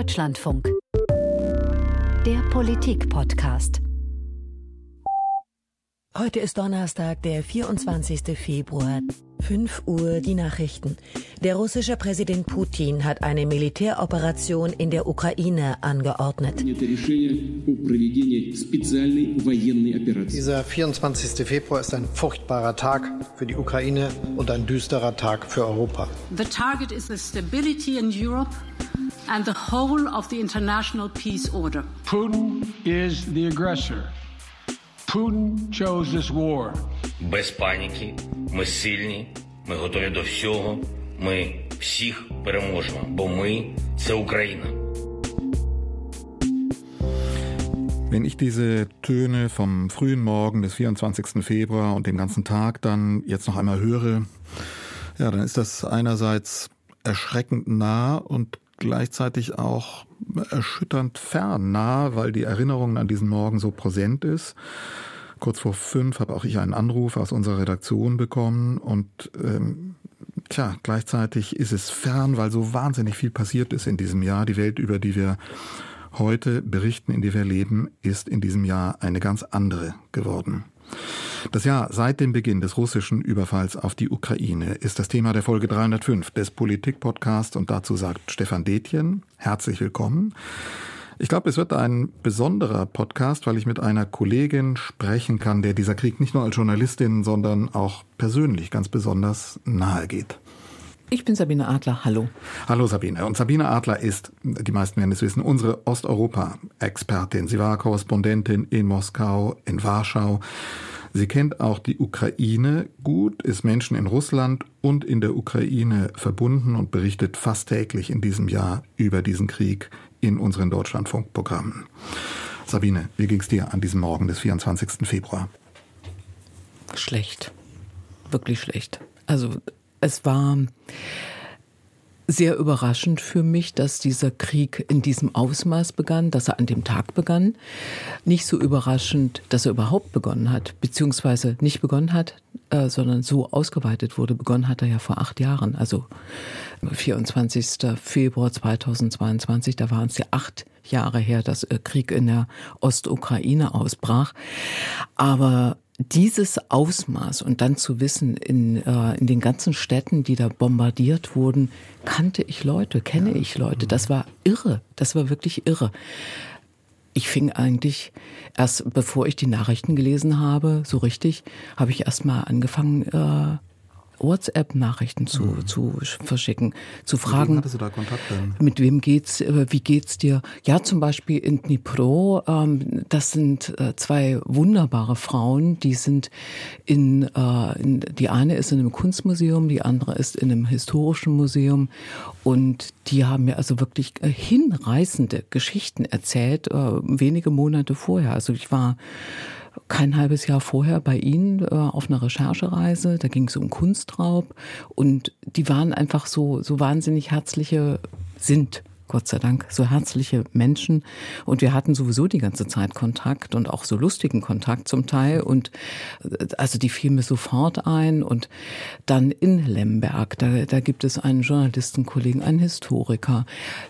Deutschlandfunk. Der Politik-Podcast. Heute ist Donnerstag, der 24. Februar. 5 Uhr die Nachrichten. Der russische Präsident Putin hat eine Militäroperation in der Ukraine angeordnet. Dieser 24. Februar ist ein furchtbarer Tag für die Ukraine und ein düsterer Tag für Europa. The target is the stability in Europe and the whole of the international peace order. Putin is the aggressor. Putin chose this war. Без паніки, ми сильні, ми готові до всього. Ми всіх переможемо, бо ми це Україна. Wenn ich diese Töne vom frühen Morgen des 24. Februar und den ganzen Tag dann jetzt noch einmal höre, ja, dann ist das einerseits erschreckend nah und gleichzeitig auch erschütternd fern nah, weil die Erinnerung an diesen Morgen so präsent ist. Kurz vor fünf habe auch ich einen Anruf aus unserer Redaktion bekommen und ähm, tja, gleichzeitig ist es fern, weil so wahnsinnig viel passiert ist in diesem Jahr. Die Welt, über die wir heute berichten, in der wir leben, ist in diesem Jahr eine ganz andere geworden. Das Jahr seit dem Beginn des russischen Überfalls auf die Ukraine ist das Thema der Folge 305 des Politik-Podcasts und dazu sagt Stefan Detjen, herzlich willkommen. Ich glaube, es wird ein besonderer Podcast, weil ich mit einer Kollegin sprechen kann, der dieser Krieg nicht nur als Journalistin, sondern auch persönlich ganz besonders nahe geht. Ich bin Sabine Adler. Hallo. Hallo Sabine. Und Sabine Adler ist, die meisten werden es wissen, unsere Osteuropa-Expertin. Sie war Korrespondentin in Moskau, in Warschau. Sie kennt auch die Ukraine gut, ist Menschen in Russland und in der Ukraine verbunden und berichtet fast täglich in diesem Jahr über diesen Krieg in unseren Deutschlandfunkprogrammen. Sabine, wie ging es dir an diesem Morgen des 24. Februar? Schlecht. Wirklich schlecht. Also es war sehr überraschend für mich, dass dieser Krieg in diesem Ausmaß begann, dass er an dem Tag begann. Nicht so überraschend, dass er überhaupt begonnen hat, beziehungsweise nicht begonnen hat, äh, sondern so ausgeweitet wurde. Begonnen hat er ja vor acht Jahren, also 24. Februar 2022, da waren es ja acht Jahre her, dass äh, Krieg in der Ostukraine ausbrach. Aber dieses Ausmaß und dann zu wissen, in, äh, in den ganzen Städten, die da bombardiert wurden, kannte ich Leute, kenne ich Leute. Das war irre. Das war wirklich irre. Ich fing eigentlich erst, bevor ich die Nachrichten gelesen habe, so richtig, habe ich erst mal angefangen, äh, WhatsApp-Nachrichten zu, mhm. zu verschicken, zu fragen. Mit wem du da Kontakt denn? Mit wem geht's, äh, wie geht's dir? Ja, zum Beispiel in Dnipro, ähm, das sind äh, zwei wunderbare Frauen, die sind in, äh, in, die eine ist in einem Kunstmuseum, die andere ist in einem historischen Museum und die haben mir also wirklich hinreißende Geschichten erzählt, wenige Monate vorher. Also ich war kein halbes Jahr vorher bei Ihnen äh, auf einer Recherchereise. Da ging es um Kunstraub und die waren einfach so, so wahnsinnig herzliche, sind Gott sei Dank, so herzliche Menschen. Und wir hatten sowieso die ganze Zeit Kontakt und auch so lustigen Kontakt zum Teil. Und äh, also die fiel mir sofort ein. Und dann in Lemberg, da, da gibt es einen Journalistenkollegen, einen Historiker.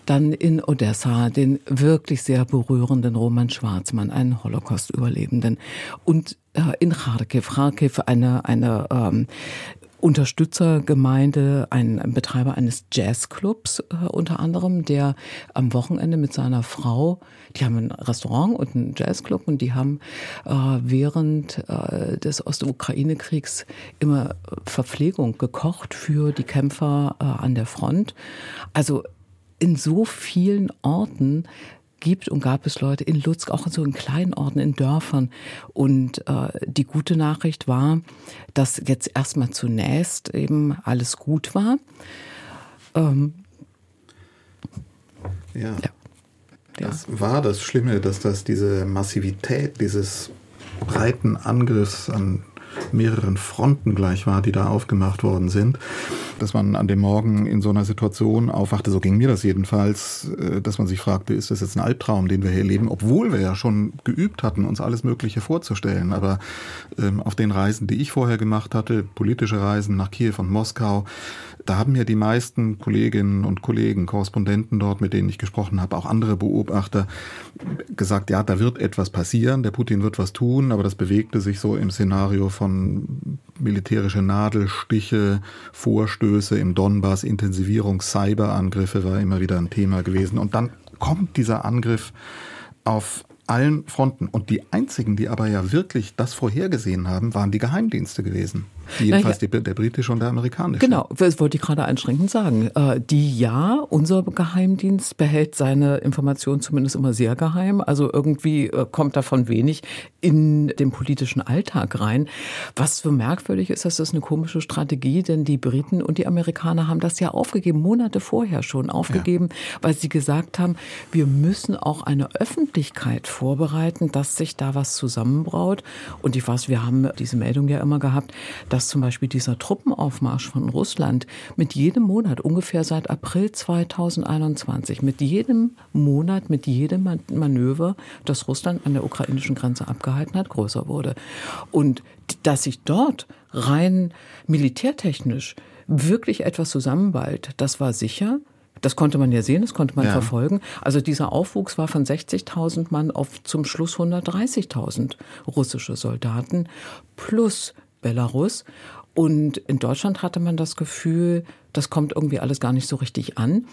Dann in Odessa den wirklich sehr berührenden Roman Schwarzmann, einen Holocaust-Überlebenden. Und äh, in Kharkiv, Kharkiv eine, eine ähm, Unterstützergemeinde, ein, Betreiber eines Jazzclubs äh, unter anderem, der am Wochenende mit seiner Frau, die haben ein Restaurant und einen Jazzclub und die haben äh, während äh, des Ostukraine-Kriegs immer Verpflegung gekocht für die Kämpfer äh, an der Front. Also in so vielen Orten gibt und gab es Leute in Lutsk, auch in so in kleinen Orten, in Dörfern. Und äh, die gute Nachricht war, dass jetzt erstmal zunächst eben alles gut war. Ähm, ja. ja. Das war das Schlimme, dass das diese Massivität dieses breiten Angriffs an mehreren Fronten gleich war, die da aufgemacht worden sind. dass man an dem Morgen in so einer Situation aufwachte, so ging mir das jedenfalls, äh, dass man sich fragte, ist das jetzt ein Albtraum, den wir hier leben, obwohl wir ja schon geübt hatten, uns alles Mögliche vorzustellen. Aber ähm, auf den Reisen, die ich vorher gemacht hatte, politische Reisen nach Kiew und Moskau, da haben mir die meisten Kolleginnen und Kollegen, Korrespondenten dort, mit denen ich gesprochen habe, auch andere Beobachter, gesagt, ja, da wird etwas passieren, der Putin wird was tun, aber das bewegte sich so im Szenario von militärische Nadelstiche, Vorstöße im Donbass, Intensivierung, Cyberangriffe war immer wieder ein Thema gewesen. Und dann kommt dieser Angriff auf allen Fronten. Und die einzigen, die aber ja wirklich das vorhergesehen haben, waren die Geheimdienste gewesen. Jedenfalls ja, der britische und der amerikanische. Genau, das wollte ich gerade einschränkend sagen. Äh, die ja, unser Geheimdienst behält seine Informationen zumindest immer sehr geheim. Also irgendwie äh, kommt davon wenig in den politischen Alltag rein. Was so merkwürdig ist, das ist eine komische Strategie, denn die Briten und die Amerikaner haben das ja aufgegeben, Monate vorher schon aufgegeben, ja. weil sie gesagt haben, wir müssen auch eine Öffentlichkeit vorbereiten, dass sich da was zusammenbraut. Und ich weiß, wir haben diese Meldung ja immer gehabt, dass zum Beispiel dieser Truppenaufmarsch von Russland mit jedem Monat, ungefähr seit April 2021, mit jedem Monat, mit jedem Manöver, das Russland an der ukrainischen Grenze abgehalten hat, größer wurde. Und dass sich dort rein militärtechnisch wirklich etwas zusammenballt, das war sicher. Das konnte man ja sehen, das konnte man ja. verfolgen. Also dieser Aufwuchs war von 60.000 Mann auf zum Schluss 130.000 russische Soldaten plus Belarus. Und in Deutschland hatte man das Gefühl, das kommt irgendwie alles gar nicht so richtig an.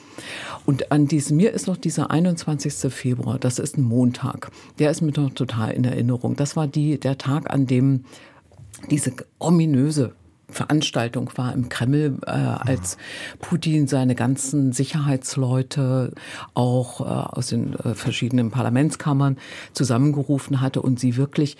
Und an diesem, mir ist noch dieser 21. Februar, das ist ein Montag. Der ist mir noch total in Erinnerung. Das war die, der Tag, an dem diese ominöse Veranstaltung war im Kreml, äh, als Putin seine ganzen Sicherheitsleute auch äh, aus den äh, verschiedenen Parlamentskammern zusammengerufen hatte und sie wirklich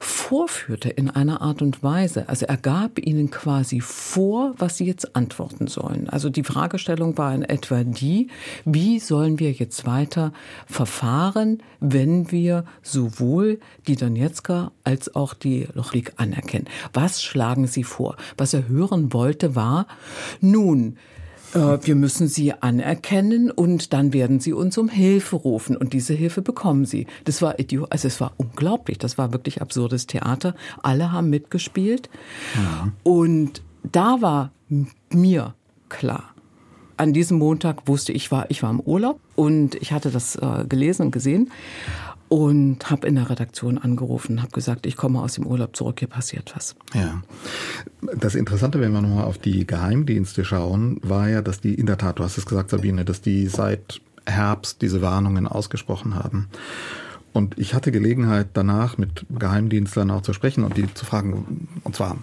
vorführte in einer Art und Weise. Also er gab ihnen quasi vor, was sie jetzt antworten sollen. Also die Fragestellung war in etwa die, wie sollen wir jetzt weiter verfahren, wenn wir sowohl die Donetsker als auch die Lochlik anerkennen. Was schlagen sie vor? Was er hören wollte war, nun, äh, wir müssen sie anerkennen und dann werden sie uns um Hilfe rufen und diese Hilfe bekommen sie. Das war idiot, also es war unglaublich, das war wirklich absurdes Theater. Alle haben mitgespielt ja. und da war mir klar. An diesem Montag wusste ich war ich war im Urlaub und ich hatte das äh, gelesen und gesehen und habe in der Redaktion angerufen, habe gesagt, ich komme aus dem Urlaub zurück, hier passiert was. Ja. Das Interessante, wenn wir nochmal auf die Geheimdienste schauen, war ja, dass die in der Tat, du hast es gesagt, Sabine, dass die seit Herbst diese Warnungen ausgesprochen haben. Und ich hatte Gelegenheit, danach mit Geheimdienstlern auch zu sprechen und die zu fragen, und zwar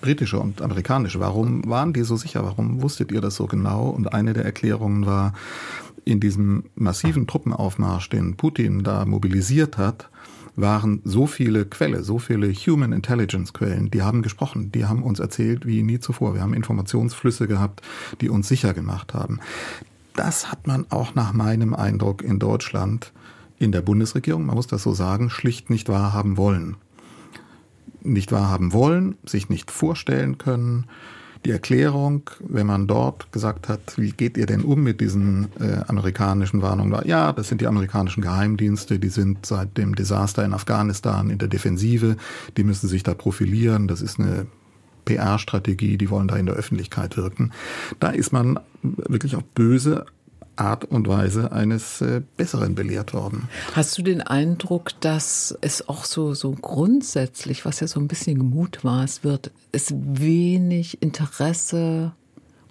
britische und amerikanische, warum waren die so sicher? Warum wusstet ihr das so genau? Und eine der Erklärungen war, in diesem massiven Truppenaufmarsch, den Putin da mobilisiert hat, waren so viele Quelle, so viele Human Intelligence Quellen, die haben gesprochen, die haben uns erzählt wie nie zuvor. Wir haben Informationsflüsse gehabt, die uns sicher gemacht haben. Das hat man auch nach meinem Eindruck in Deutschland in der Bundesregierung, man muss das so sagen, schlicht nicht wahrhaben wollen. Nicht wahrhaben wollen, sich nicht vorstellen können, die Erklärung, wenn man dort gesagt hat, wie geht ihr denn um mit diesen äh, amerikanischen Warnungen, war, ja, das sind die amerikanischen Geheimdienste, die sind seit dem Desaster in Afghanistan in der Defensive, die müssen sich da profilieren, das ist eine PR-Strategie, die wollen da in der Öffentlichkeit wirken. Da ist man wirklich auf böse Art und Weise eines äh, Besseren belehrt worden. Hast du den Eindruck, dass es auch so, so grundsätzlich, was ja so ein bisschen Gemut war, es wird, es wenig Interesse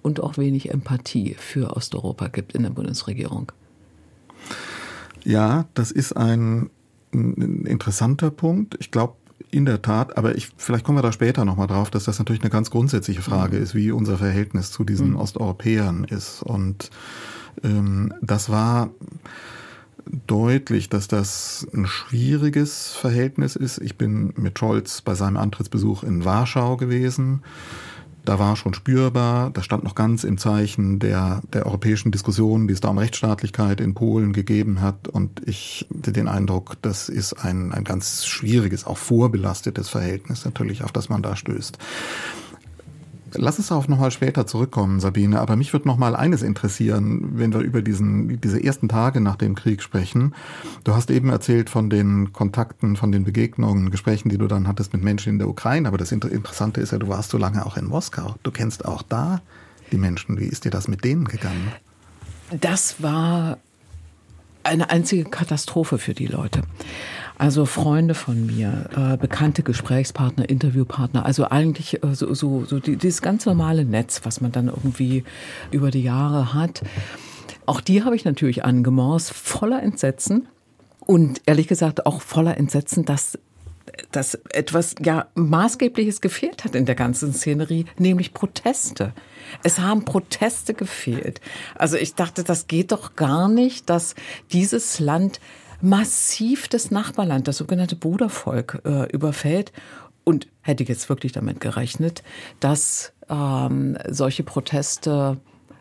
und auch wenig Empathie für Osteuropa gibt in der Bundesregierung? Ja, das ist ein, ein interessanter Punkt. Ich glaube, in der Tat, aber ich, vielleicht kommen wir da später nochmal drauf, dass das natürlich eine ganz grundsätzliche Frage mhm. ist, wie unser Verhältnis zu diesen mhm. Osteuropäern ist. Und das war deutlich, dass das ein schwieriges Verhältnis ist. Ich bin mit Scholz bei seinem Antrittsbesuch in Warschau gewesen. Da war schon spürbar, das stand noch ganz im Zeichen der, der europäischen Diskussion, die es da um Rechtsstaatlichkeit in Polen gegeben hat. Und ich hatte den Eindruck, das ist ein, ein ganz schwieriges, auch vorbelastetes Verhältnis natürlich, auf das man da stößt. Lass es darauf nochmal später zurückkommen, Sabine. Aber mich würde nochmal eines interessieren, wenn wir über diesen, diese ersten Tage nach dem Krieg sprechen. Du hast eben erzählt von den Kontakten, von den Begegnungen, Gesprächen, die du dann hattest mit Menschen in der Ukraine. Aber das Interessante ist ja, du warst so lange auch in Moskau. Du kennst auch da die Menschen. Wie ist dir das mit denen gegangen? Das war eine einzige Katastrophe für die Leute. Also Freunde von mir, äh, bekannte Gesprächspartner, Interviewpartner, also eigentlich äh, so, so, so die, dieses ganz normale Netz, was man dann irgendwie über die Jahre hat. Auch die habe ich natürlich angemorst, voller Entsetzen. Und ehrlich gesagt auch voller Entsetzen, dass dass etwas ja maßgebliches gefehlt hat in der ganzen Szenerie, nämlich Proteste. Es haben Proteste gefehlt. Also ich dachte, das geht doch gar nicht, dass dieses Land massiv das Nachbarland, das sogenannte Brudervolk, äh, überfällt. Und hätte jetzt wirklich damit gerechnet, dass ähm, solche Proteste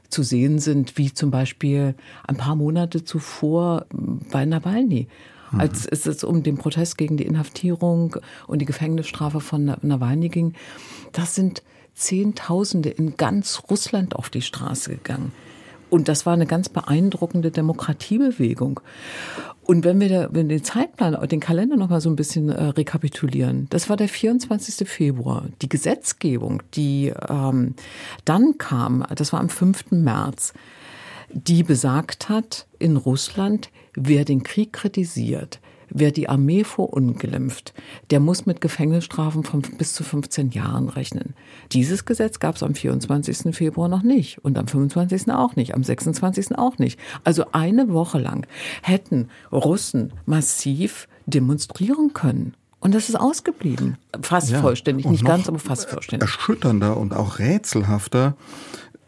zu sehen sind, wie zum Beispiel ein paar Monate zuvor bei Nawalny. Mhm. Als es um den Protest gegen die Inhaftierung und die Gefängnisstrafe von Nawalny ging, das sind Zehntausende in ganz Russland auf die Straße gegangen. Und das war eine ganz beeindruckende Demokratiebewegung. Und wenn wir, da, wenn den Zeitplan, den Kalender noch mal so ein bisschen äh, rekapitulieren, das war der 24. Februar. Die Gesetzgebung, die ähm, dann kam, das war am 5. März, die besagt hat in Russland, wer den Krieg kritisiert, Wer die Armee verunglimpft, der muss mit Gefängnisstrafen von bis zu 15 Jahren rechnen. Dieses Gesetz gab es am 24. Februar noch nicht und am 25. auch nicht, am 26. auch nicht. Also eine Woche lang hätten Russen massiv demonstrieren können. Und das ist ausgeblieben. Fast ja, vollständig, nicht ganz, aber fast vollständig. Erschütternder und auch rätselhafter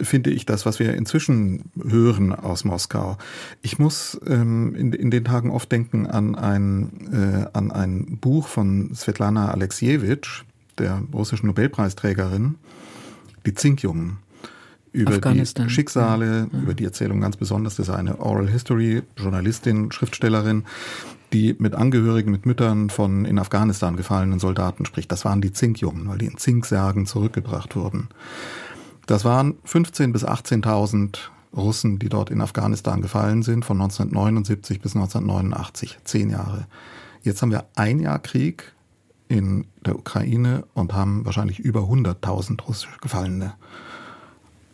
finde ich das, was wir inzwischen hören aus Moskau. Ich muss ähm, in, in den Tagen oft denken an ein, äh, an ein Buch von Svetlana Alexievich, der russischen Nobelpreisträgerin, Die Zinkjungen über die Schicksale, ja. über die Erzählung ganz besonders. Das ist eine Oral History Journalistin, Schriftstellerin, die mit Angehörigen, mit Müttern von in Afghanistan gefallenen Soldaten spricht. Das waren die Zinkjungen, weil die in Zinksärgen zurückgebracht wurden. Das waren 15.000 bis 18.000 Russen, die dort in Afghanistan gefallen sind, von 1979 bis 1989, zehn Jahre. Jetzt haben wir ein Jahr Krieg in der Ukraine und haben wahrscheinlich über 100.000 russische Gefallene.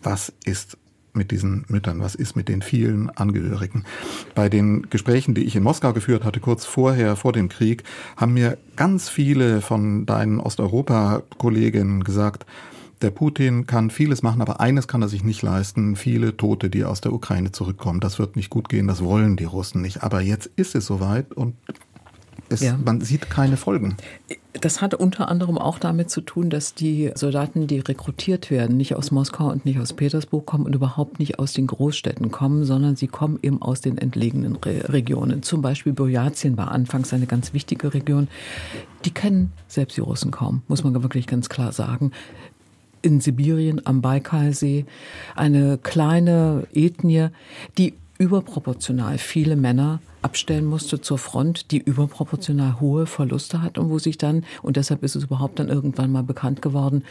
Was ist mit diesen Müttern? Was ist mit den vielen Angehörigen? Bei den Gesprächen, die ich in Moskau geführt hatte, kurz vorher, vor dem Krieg, haben mir ganz viele von deinen Osteuropa-Kolleginnen gesagt, der Putin kann vieles machen, aber eines kann er sich nicht leisten, viele Tote, die aus der Ukraine zurückkommen. Das wird nicht gut gehen, das wollen die Russen nicht. Aber jetzt ist es soweit und es, ja. man sieht keine Folgen. Das hat unter anderem auch damit zu tun, dass die Soldaten, die rekrutiert werden, nicht aus Moskau und nicht aus Petersburg kommen und überhaupt nicht aus den Großstädten kommen, sondern sie kommen eben aus den entlegenen Re Regionen. Zum Beispiel Burjatien war anfangs eine ganz wichtige Region. Die kennen selbst die Russen kaum, muss man wirklich ganz klar sagen in Sibirien am Baikalsee eine kleine Ethnie, die überproportional viele Männer abstellen musste zur Front, die überproportional hohe Verluste hat und wo sich dann, und deshalb ist es überhaupt dann irgendwann mal bekannt geworden,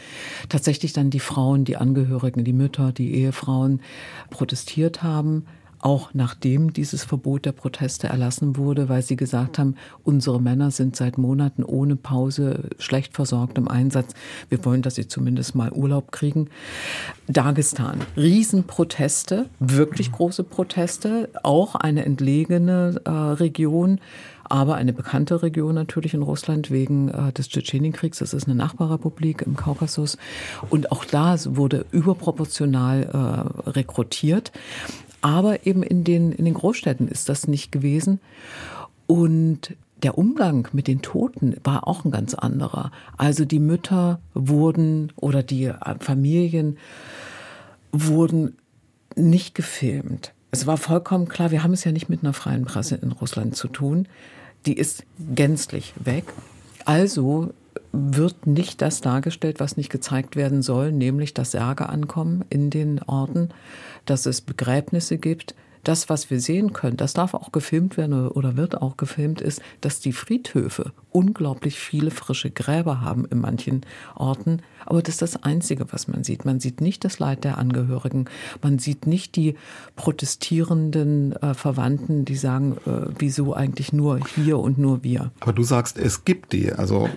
tatsächlich dann die Frauen, die Angehörigen, die Mütter, die Ehefrauen protestiert haben, auch nachdem dieses Verbot der Proteste erlassen wurde, weil sie gesagt haben, unsere Männer sind seit Monaten ohne Pause schlecht versorgt im Einsatz. Wir wollen, dass sie zumindest mal Urlaub kriegen. Dagestan, Riesenproteste, wirklich große Proteste, auch eine entlegene äh, Region aber eine bekannte Region natürlich in Russland wegen äh, des Tschetschenienkriegs. Das ist eine Nachbarrepublik im Kaukasus. Und auch da wurde überproportional äh, rekrutiert. Aber eben in den, in den Großstädten ist das nicht gewesen. Und der Umgang mit den Toten war auch ein ganz anderer. Also die Mütter wurden oder die Familien wurden nicht gefilmt. Es war vollkommen klar, wir haben es ja nicht mit einer freien Presse in Russland zu tun. Die ist gänzlich weg. Also wird nicht das dargestellt, was nicht gezeigt werden soll, nämlich dass Särge ankommen in den Orten, dass es Begräbnisse gibt. Das, was wir sehen können, das darf auch gefilmt werden oder wird auch gefilmt, ist, dass die Friedhöfe unglaublich viele frische Gräber haben in manchen Orten. Aber das ist das Einzige, was man sieht. Man sieht nicht das Leid der Angehörigen. Man sieht nicht die protestierenden äh, Verwandten, die sagen, äh, wieso eigentlich nur hier und nur wir. Aber du sagst, es gibt die. Also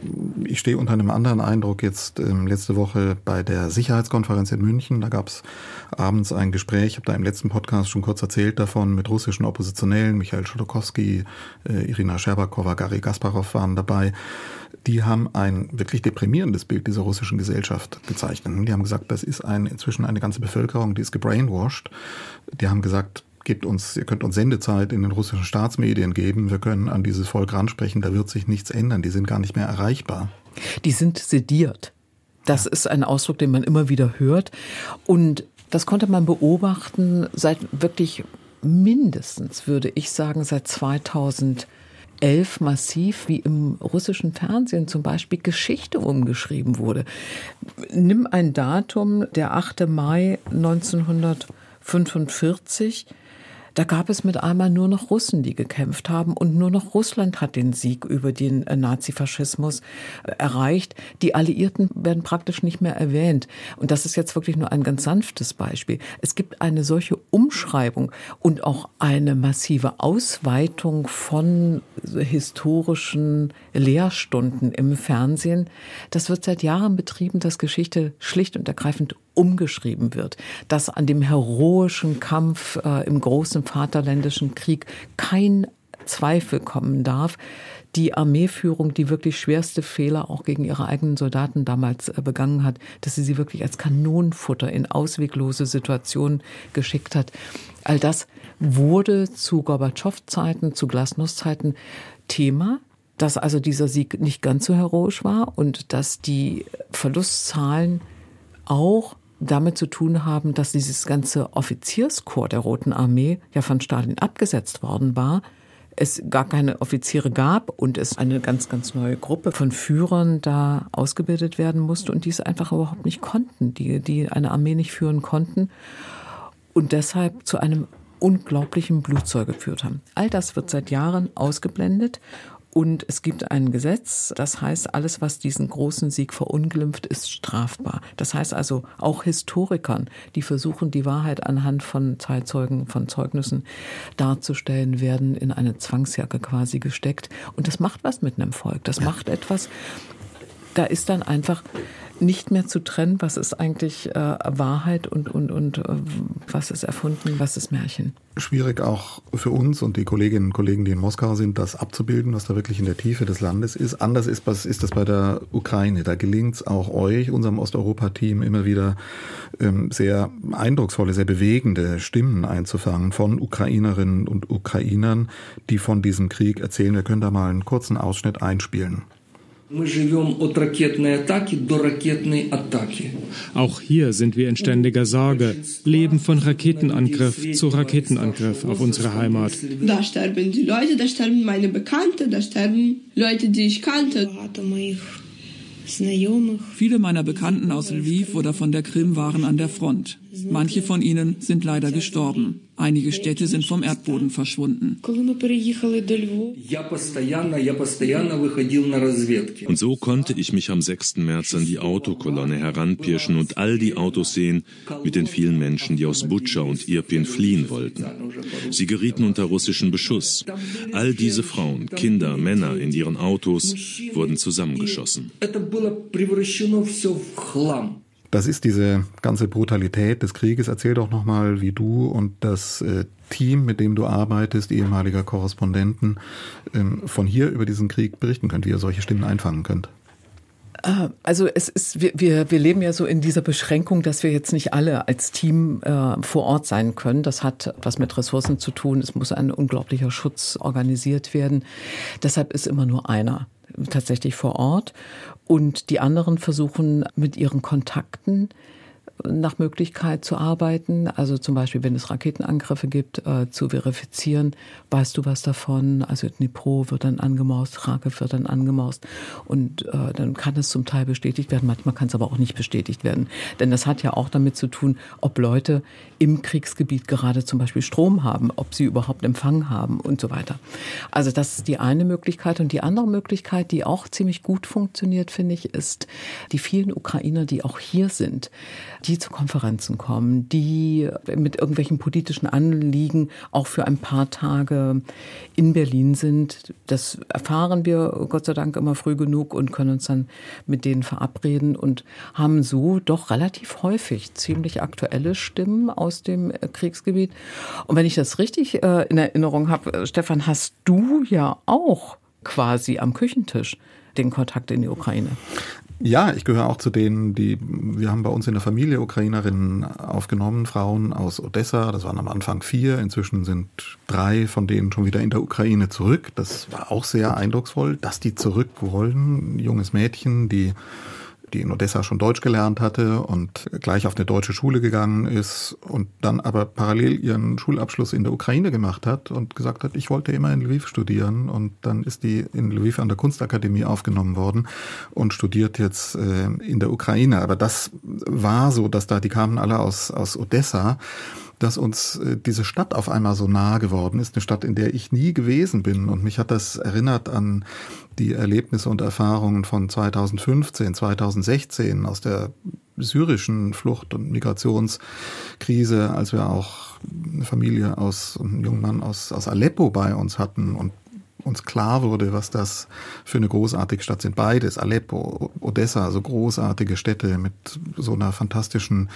ich stehe unter einem anderen Eindruck jetzt ähm, letzte Woche bei der Sicherheitskonferenz in München. Da gab es abends ein Gespräch, ich habe da im letzten Podcast schon kurz erzählt davon, mit russischen Oppositionellen, Michael Chodorkowski, äh, Irina Scherbakowa, Gary Gasparov waren dabei die haben ein wirklich deprimierendes Bild dieser russischen Gesellschaft gezeichnet. Die haben gesagt, das ist ein, inzwischen eine ganze Bevölkerung, die ist gebrainwashed. Die haben gesagt, gebt uns, ihr könnt uns Sendezeit in den russischen Staatsmedien geben, wir können an dieses Volk ransprechen, da wird sich nichts ändern, die sind gar nicht mehr erreichbar. Die sind sediert. Das ja. ist ein Ausdruck, den man immer wieder hört. Und das konnte man beobachten seit wirklich mindestens, würde ich sagen, seit 2000 2011 massiv, wie im russischen Fernsehen zum Beispiel Geschichte umgeschrieben wurde. Nimm ein Datum, der 8. Mai 1945. Da gab es mit einmal nur noch Russen, die gekämpft haben und nur noch Russland hat den Sieg über den äh, Nazifaschismus äh, erreicht. Die Alliierten werden praktisch nicht mehr erwähnt. Und das ist jetzt wirklich nur ein ganz sanftes Beispiel. Es gibt eine solche Umschreibung und auch eine massive Ausweitung von historischen Lehrstunden im Fernsehen. Das wird seit Jahren betrieben, dass Geschichte schlicht und ergreifend umgeschrieben wird, dass an dem heroischen Kampf äh, im großen Vaterländischen Krieg kein Zweifel kommen darf. Die Armeeführung, die wirklich schwerste Fehler auch gegen ihre eigenen Soldaten damals äh, begangen hat, dass sie sie wirklich als Kanonenfutter in ausweglose Situationen geschickt hat. All das wurde zu Gorbatschow-Zeiten, zu Glasnost-Zeiten Thema dass also dieser Sieg nicht ganz so heroisch war und dass die Verlustzahlen auch damit zu tun haben, dass dieses ganze Offizierskorps der Roten Armee ja von Stalin abgesetzt worden war, es gar keine Offiziere gab und es eine ganz, ganz neue Gruppe von Führern da ausgebildet werden musste und die es einfach überhaupt nicht konnten, die, die eine Armee nicht führen konnten und deshalb zu einem unglaublichen Blutzeug geführt haben. All das wird seit Jahren ausgeblendet und es gibt ein Gesetz, das heißt, alles, was diesen großen Sieg verunglimpft, ist strafbar. Das heißt also, auch Historikern, die versuchen, die Wahrheit anhand von Zeitzeugen, von Zeugnissen darzustellen, werden in eine Zwangsjacke quasi gesteckt. Und das macht was mit einem Volk. Das macht etwas, da ist dann einfach nicht mehr zu trennen, was ist eigentlich äh, Wahrheit und, und, und äh, was ist erfunden, was ist Märchen. Schwierig auch für uns und die Kolleginnen und Kollegen, die in Moskau sind, das abzubilden, was da wirklich in der Tiefe des Landes ist. Anders ist, was ist das bei der Ukraine. Da gelingt es auch euch, unserem Osteuropa-Team, immer wieder ähm, sehr eindrucksvolle, sehr bewegende Stimmen einzufangen von Ukrainerinnen und Ukrainern, die von diesem Krieg erzählen. Wir können da mal einen kurzen Ausschnitt einspielen. Auch hier sind wir in ständiger Sorge, leben von Raketenangriff zu Raketenangriff auf unsere Heimat. Da sterben die Leute, da sterben meine Bekannte, da sterben Leute, die ich kannte. Viele meiner Bekannten aus Lviv oder von der Krim waren an der Front. Manche von ihnen sind leider gestorben. Einige Städte sind vom Erdboden verschwunden. Und so konnte ich mich am 6. März an die Autokolonne heranpirschen und all die Autos sehen mit den vielen Menschen, die aus Butscha und Irpin fliehen wollten. Sie gerieten unter russischen Beschuss. All diese Frauen, Kinder, Männer in ihren Autos wurden zusammengeschossen. Das ist diese ganze Brutalität des Krieges. Erzähl doch nochmal, wie du und das äh, Team, mit dem du arbeitest, ehemaliger Korrespondenten, ähm, von hier über diesen Krieg berichten könnt, wie ihr solche Stimmen einfangen könnt. Äh, also es ist, wir, wir, wir leben ja so in dieser Beschränkung, dass wir jetzt nicht alle als Team äh, vor Ort sein können. Das hat was mit Ressourcen zu tun. Es muss ein unglaublicher Schutz organisiert werden. Deshalb ist immer nur einer tatsächlich vor Ort. Und die anderen versuchen mit ihren Kontakten nach Möglichkeit zu arbeiten. Also zum Beispiel, wenn es Raketenangriffe gibt, äh, zu verifizieren, weißt du was davon? Also Dnipro wird dann angemaust, Kharkiv wird dann angemaust und äh, dann kann es zum Teil bestätigt werden. Manchmal kann es aber auch nicht bestätigt werden, denn das hat ja auch damit zu tun, ob Leute im Kriegsgebiet gerade zum Beispiel Strom haben, ob sie überhaupt Empfang haben und so weiter. Also das ist die eine Möglichkeit und die andere Möglichkeit, die auch ziemlich gut funktioniert, finde ich, ist die vielen Ukrainer, die auch hier sind, zu Konferenzen kommen, die mit irgendwelchen politischen Anliegen auch für ein paar Tage in Berlin sind. Das erfahren wir Gott sei Dank immer früh genug und können uns dann mit denen verabreden und haben so doch relativ häufig ziemlich aktuelle Stimmen aus dem Kriegsgebiet. Und wenn ich das richtig äh, in Erinnerung habe, äh, Stefan, hast du ja auch quasi am Küchentisch den Kontakt in die Ukraine. Ja, ich gehöre auch zu denen, die, wir haben bei uns in der Familie Ukrainerinnen aufgenommen, Frauen aus Odessa, das waren am Anfang vier, inzwischen sind drei von denen schon wieder in der Ukraine zurück. Das war auch sehr eindrucksvoll, dass die zurück wollen. Junges Mädchen, die die in Odessa schon Deutsch gelernt hatte und gleich auf eine deutsche Schule gegangen ist und dann aber parallel ihren Schulabschluss in der Ukraine gemacht hat und gesagt hat, ich wollte immer in Lviv studieren und dann ist die in Lviv an der Kunstakademie aufgenommen worden und studiert jetzt äh, in der Ukraine. Aber das war so, dass da, die kamen alle aus, aus Odessa dass uns äh, diese Stadt auf einmal so nah geworden ist, eine Stadt, in der ich nie gewesen bin. Und mich hat das erinnert an die Erlebnisse und Erfahrungen von 2015, 2016 aus der syrischen Flucht- und Migrationskrise, als wir auch eine Familie aus, einen jungen Mann aus, aus Aleppo bei uns hatten und uns klar wurde, was das für eine großartige Stadt sind. Beides, Aleppo, Odessa, so großartige Städte mit so einer fantastischen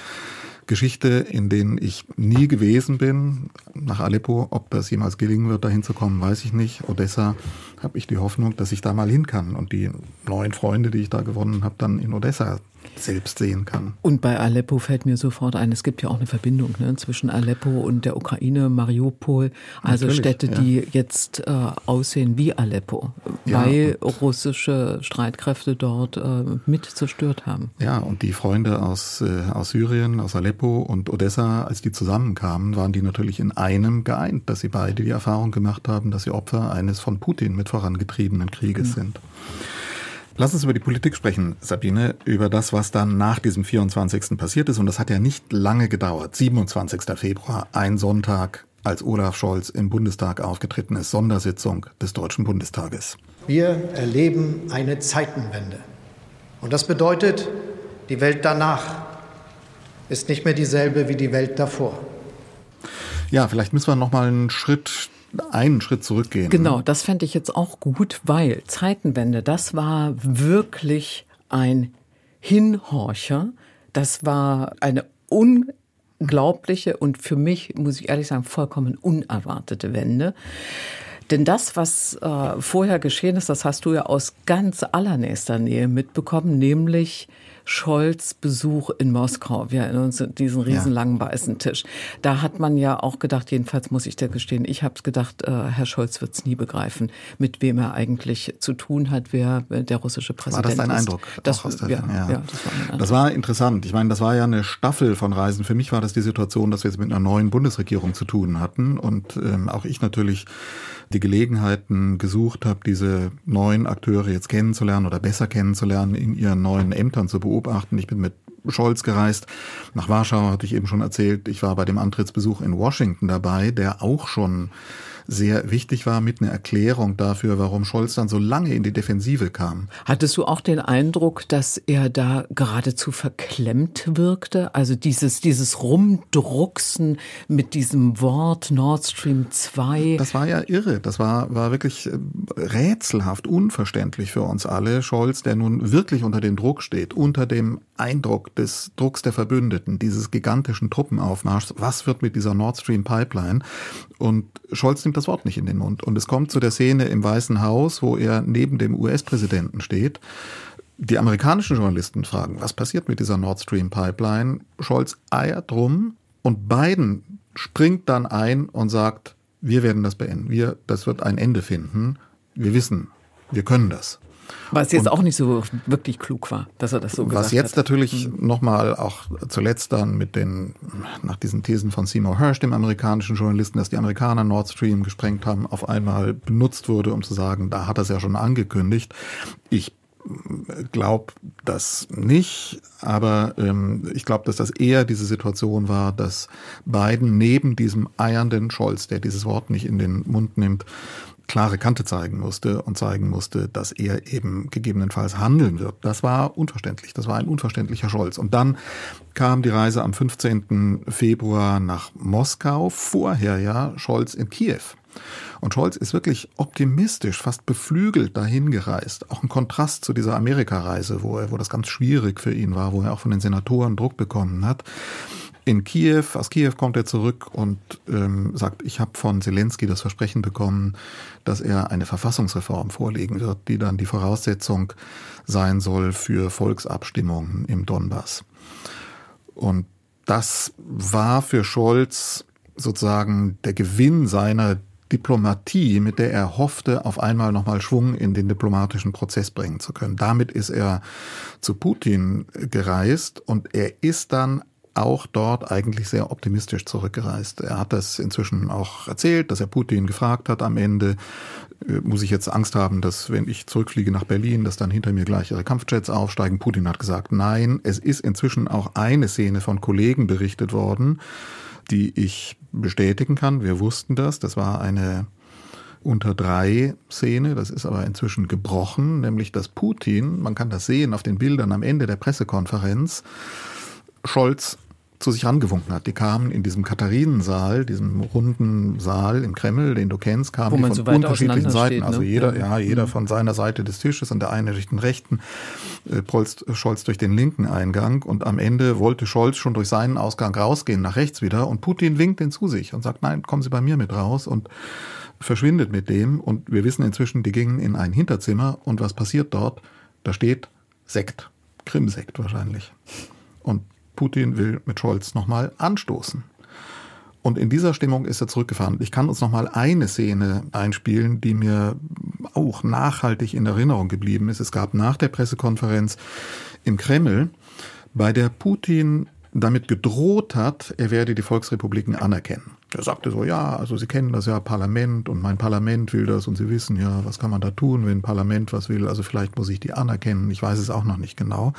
Geschichte, in denen ich nie gewesen bin. Nach Aleppo, ob das jemals gelingen wird, dahin zu kommen, weiß ich nicht. Odessa habe ich die Hoffnung, dass ich da mal hin kann und die neuen Freunde, die ich da gewonnen habe, dann in Odessa selbst sehen kann. Und bei Aleppo fällt mir sofort ein, es gibt ja auch eine Verbindung ne, zwischen Aleppo und der Ukraine, Mariupol, also Natürlich, Städte, ja. die jetzt äh, aussehen wie Aleppo, ja, weil russische Streitkräfte dort äh, mit zerstört haben. Ja, und die Freunde aus, äh, aus Syrien, aus Aleppo und Odessa, als die zusammenkamen, waren die natürlich in einem geeint, dass sie beide die Erfahrung gemacht haben, dass sie Opfer eines von Putin mit vorangetriebenen Krieges ja. sind. Lass uns über die Politik sprechen, Sabine, über das, was dann nach diesem 24. passiert ist. Und das hat ja nicht lange gedauert. 27. Februar, ein Sonntag, als Olaf Scholz im Bundestag aufgetreten ist, Sondersitzung des Deutschen Bundestages. Wir erleben eine Zeitenwende. Und das bedeutet, die Welt danach ist nicht mehr dieselbe wie die Welt davor. Ja, vielleicht müssen wir noch mal einen Schritt einen Schritt zurückgehen. Genau, das fände ich jetzt auch gut, weil Zeitenwende, das war wirklich ein Hinhorcher. Das war eine unglaubliche und für mich, muss ich ehrlich sagen, vollkommen unerwartete Wende. Denn das, was äh, vorher geschehen ist, das hast du ja aus ganz allernächster Nähe mitbekommen, nämlich Scholz Besuch in Moskau. Wir erinnern uns an diesen riesenlangen weißen Tisch. Da hat man ja auch gedacht, jedenfalls muss ich da gestehen, ich habe gedacht, äh, Herr Scholz wird es nie begreifen, mit wem er eigentlich zu tun hat, wer der russische Präsident ist. War das dein ist. Eindruck? Das, der, ja, ja. ja, das, war das war interessant. Ich meine, das war ja eine Staffel von Reisen. Für mich war das die Situation, dass wir jetzt mit einer neuen Bundesregierung zu tun hatten und ähm, auch ich natürlich die Gelegenheiten gesucht habe, diese neuen Akteure jetzt kennenzulernen oder besser kennenzulernen, in ihren neuen Ämtern zu beobachten. Ich bin mit Scholz gereist. Nach Warschau hatte ich eben schon erzählt. Ich war bei dem Antrittsbesuch in Washington dabei, der auch schon sehr wichtig war mit einer Erklärung dafür, warum Scholz dann so lange in die Defensive kam. Hattest du auch den Eindruck, dass er da geradezu verklemmt wirkte? Also dieses, dieses Rumdrucksen mit diesem Wort Nord Stream 2? Das war ja irre. Das war, war wirklich äh, rätselhaft, unverständlich für uns alle. Scholz, der nun wirklich unter dem Druck steht, unter dem Eindruck des Drucks der Verbündeten, dieses gigantischen Truppenaufmarschs. Was wird mit dieser Nord Stream Pipeline? Und Scholz nimmt das Wort nicht in den Mund. Und es kommt zu der Szene im Weißen Haus, wo er neben dem US-Präsidenten steht. Die amerikanischen Journalisten fragen, was passiert mit dieser Nord Stream Pipeline? Scholz eiert drum und Biden springt dann ein und sagt, wir werden das beenden. Wir, das wird ein Ende finden. Wir wissen, wir können das. Was jetzt und auch nicht so wirklich klug war, dass er das so gesagt hat. Was jetzt hat. natürlich mhm. nochmal auch zuletzt dann mit den, nach diesen Thesen von Seymour Hersh, dem amerikanischen Journalisten, dass die Amerikaner Nord Stream gesprengt haben, auf einmal benutzt wurde, um zu sagen, da hat er es ja schon angekündigt. Ich glaube das nicht, aber ähm, ich glaube, dass das eher diese Situation war, dass Biden neben diesem eiernden Scholz, der dieses Wort nicht in den Mund nimmt, klare Kante zeigen musste und zeigen musste, dass er eben gegebenenfalls handeln wird. Das war unverständlich. Das war ein unverständlicher Scholz. Und dann kam die Reise am 15. Februar nach Moskau. Vorher ja Scholz in Kiew. Und Scholz ist wirklich optimistisch, fast beflügelt dahin gereist. Auch ein Kontrast zu dieser Amerikareise, wo er, wo das ganz schwierig für ihn war, wo er auch von den Senatoren Druck bekommen hat in Kiew, aus Kiew kommt er zurück und ähm, sagt, ich habe von Zelensky das Versprechen bekommen, dass er eine Verfassungsreform vorlegen wird, die dann die Voraussetzung sein soll für Volksabstimmungen im Donbass. Und das war für Scholz sozusagen der Gewinn seiner Diplomatie, mit der er hoffte, auf einmal nochmal Schwung in den diplomatischen Prozess bringen zu können. Damit ist er zu Putin gereist und er ist dann auch dort eigentlich sehr optimistisch zurückgereist. Er hat das inzwischen auch erzählt, dass er Putin gefragt hat am Ende, äh, muss ich jetzt Angst haben, dass wenn ich zurückfliege nach Berlin, dass dann hinter mir gleich ihre Kampfjets aufsteigen. Putin hat gesagt, nein, es ist inzwischen auch eine Szene von Kollegen berichtet worden, die ich bestätigen kann. Wir wussten das. Das war eine unter drei Szene, das ist aber inzwischen gebrochen, nämlich dass Putin, man kann das sehen auf den Bildern am Ende der Pressekonferenz, Scholz zu sich angewunken hat. Die kamen in diesem Katharinensaal, diesem runden Saal im Kreml, den du kennst, kamen die von so unterschiedlichen Seiten. Steht, also ne? Also jeder, ja, jeder mhm. von seiner Seite des Tisches, an der einen durch den rechten, äh, Polst, Scholz durch den linken Eingang und am Ende wollte Scholz schon durch seinen Ausgang rausgehen, nach rechts wieder und Putin winkt ihn zu sich und sagt, nein, kommen Sie bei mir mit raus und verschwindet mit dem und wir wissen inzwischen, die gingen in ein Hinterzimmer und was passiert dort? Da steht Sekt, Krimsekt wahrscheinlich. Und Putin will mit Scholz nochmal anstoßen. Und in dieser Stimmung ist er zurückgefahren. Ich kann uns nochmal eine Szene einspielen, die mir auch nachhaltig in Erinnerung geblieben ist. Es gab nach der Pressekonferenz im Kreml, bei der Putin damit gedroht hat, er werde die Volksrepubliken anerkennen. Er sagte so, ja, also Sie kennen das ja, Parlament und mein Parlament will das und Sie wissen ja, was kann man da tun, wenn Parlament was will, also vielleicht muss ich die anerkennen, ich weiß es auch noch nicht genau.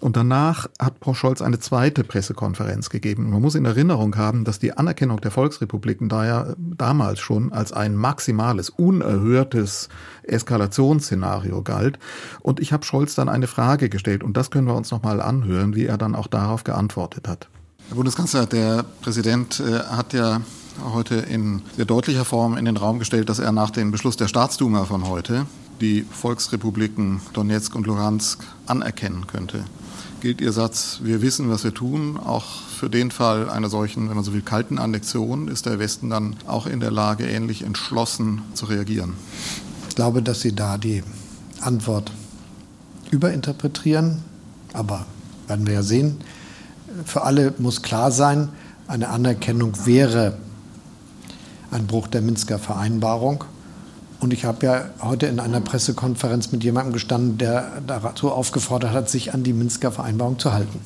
Und danach hat Frau Scholz eine zweite Pressekonferenz gegeben. Man muss in Erinnerung haben, dass die Anerkennung der Volksrepubliken da ja damals schon als ein maximales, unerhörtes Eskalationsszenario galt. Und ich habe Scholz dann eine Frage gestellt und das können wir uns nochmal anhören, wie er dann auch darauf geantwortet hat. Herr Bundeskanzler, der Präsident äh, hat ja heute in sehr deutlicher Form in den Raum gestellt, dass er nach dem Beschluss der Staatsduma von heute die Volksrepubliken Donetsk und Luhansk anerkennen könnte. Gilt Ihr Satz, wir wissen, was wir tun, auch für den Fall einer solchen, wenn man so will, kalten Annexion, ist der Westen dann auch in der Lage, ähnlich entschlossen zu reagieren? Ich glaube, dass Sie da die Antwort überinterpretieren, aber werden wir ja sehen für alle muss klar sein, eine Anerkennung wäre ein Bruch der Minsker Vereinbarung. Und ich habe ja heute in einer Pressekonferenz mit jemandem gestanden, der dazu aufgefordert hat, sich an die Minsker Vereinbarung zu halten.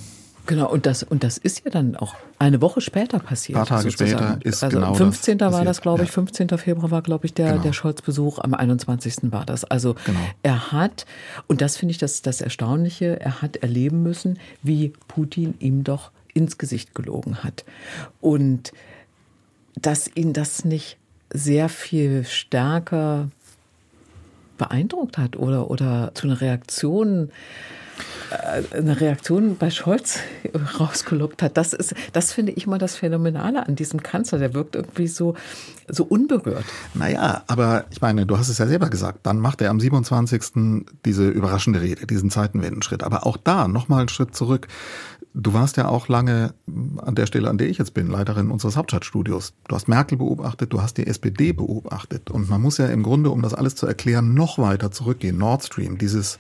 Genau, und das, und das ist ja dann auch eine Woche später passiert. Ein paar Tage sozusagen. später ist also genau 15. Das war das, glaube ich, ja. 15. Februar war, glaube ich, der, genau. der Scholz-Besuch, am 21. war das. Also genau. er hat, und das finde ich das, das Erstaunliche, er hat erleben müssen, wie Putin ihm doch ins Gesicht gelogen hat. Und dass ihn das nicht sehr viel stärker beeindruckt hat oder, oder zu einer Reaktion äh, eine Reaktion bei Scholz rausgelockt hat. Das ist, das finde ich mal das Phänomenale an diesem Kanzler. Der wirkt irgendwie so, so unberührt. Naja, aber ich meine, du hast es ja selber gesagt. Dann macht er am 27. diese überraschende Rede, diesen Zeitenwendenschritt. Aber auch da nochmal einen Schritt zurück. Du warst ja auch lange an der Stelle, an der ich jetzt bin, Leiterin unseres Hauptstadtstudios. Du hast Merkel beobachtet, du hast die SPD beobachtet. Und man muss ja im Grunde, um das alles zu erklären, noch weiter zurückgehen. Nord Stream, dieses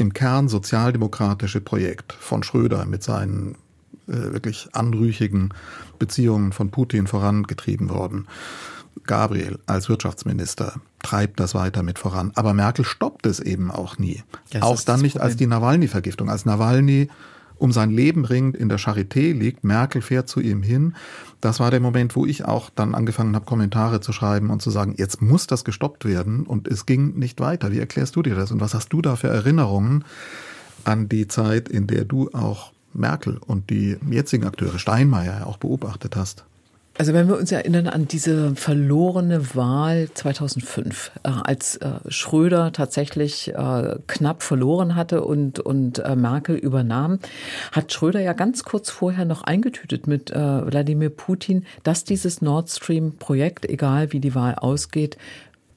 im Kern sozialdemokratische Projekt von Schröder mit seinen äh, wirklich anrüchigen Beziehungen von Putin vorangetrieben worden. Gabriel als Wirtschaftsminister, treibt das weiter mit voran. Aber Merkel stoppt es eben auch nie. Ja, auch dann nicht als die Nawalny-Vergiftung. Als Nawalny um sein Leben ringt, in der Charité liegt, Merkel fährt zu ihm hin. Das war der Moment, wo ich auch dann angefangen habe, Kommentare zu schreiben und zu sagen, jetzt muss das gestoppt werden und es ging nicht weiter. Wie erklärst du dir das und was hast du da für Erinnerungen an die Zeit, in der du auch Merkel und die jetzigen Akteure, Steinmeier, auch beobachtet hast? Also wenn wir uns erinnern an diese verlorene Wahl 2005, äh, als äh, Schröder tatsächlich äh, knapp verloren hatte und, und äh, Merkel übernahm, hat Schröder ja ganz kurz vorher noch eingetütet mit äh, Wladimir Putin, dass dieses Nord Stream-Projekt, egal wie die Wahl ausgeht,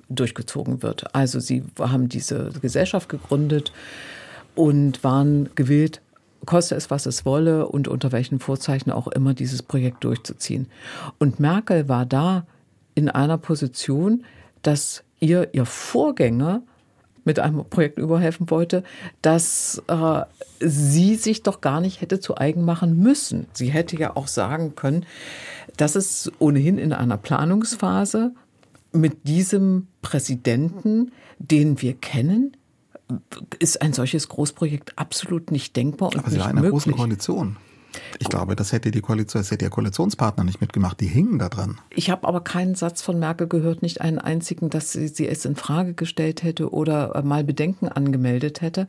durchgezogen wird. Also sie haben diese Gesellschaft gegründet und waren gewillt, koste es, was es wolle und unter welchen Vorzeichen auch immer dieses Projekt durchzuziehen. Und Merkel war da in einer Position, dass ihr ihr Vorgänger mit einem Projekt überhelfen wollte, dass äh, sie sich doch gar nicht hätte zu eigen machen müssen. Sie hätte ja auch sagen können, dass es ohnehin in einer Planungsphase mit diesem Präsidenten, den wir kennen, ist ein solches Großprojekt absolut nicht denkbar. Und Aber sie war in einer möglich. großen Koalition. Ich glaube, das hätte die Koalition, das hätte der Koalitionspartner nicht mitgemacht. Die hingen da dran. Ich habe aber keinen Satz von Merkel gehört, nicht einen einzigen, dass sie, sie es in Frage gestellt hätte oder äh, mal Bedenken angemeldet hätte.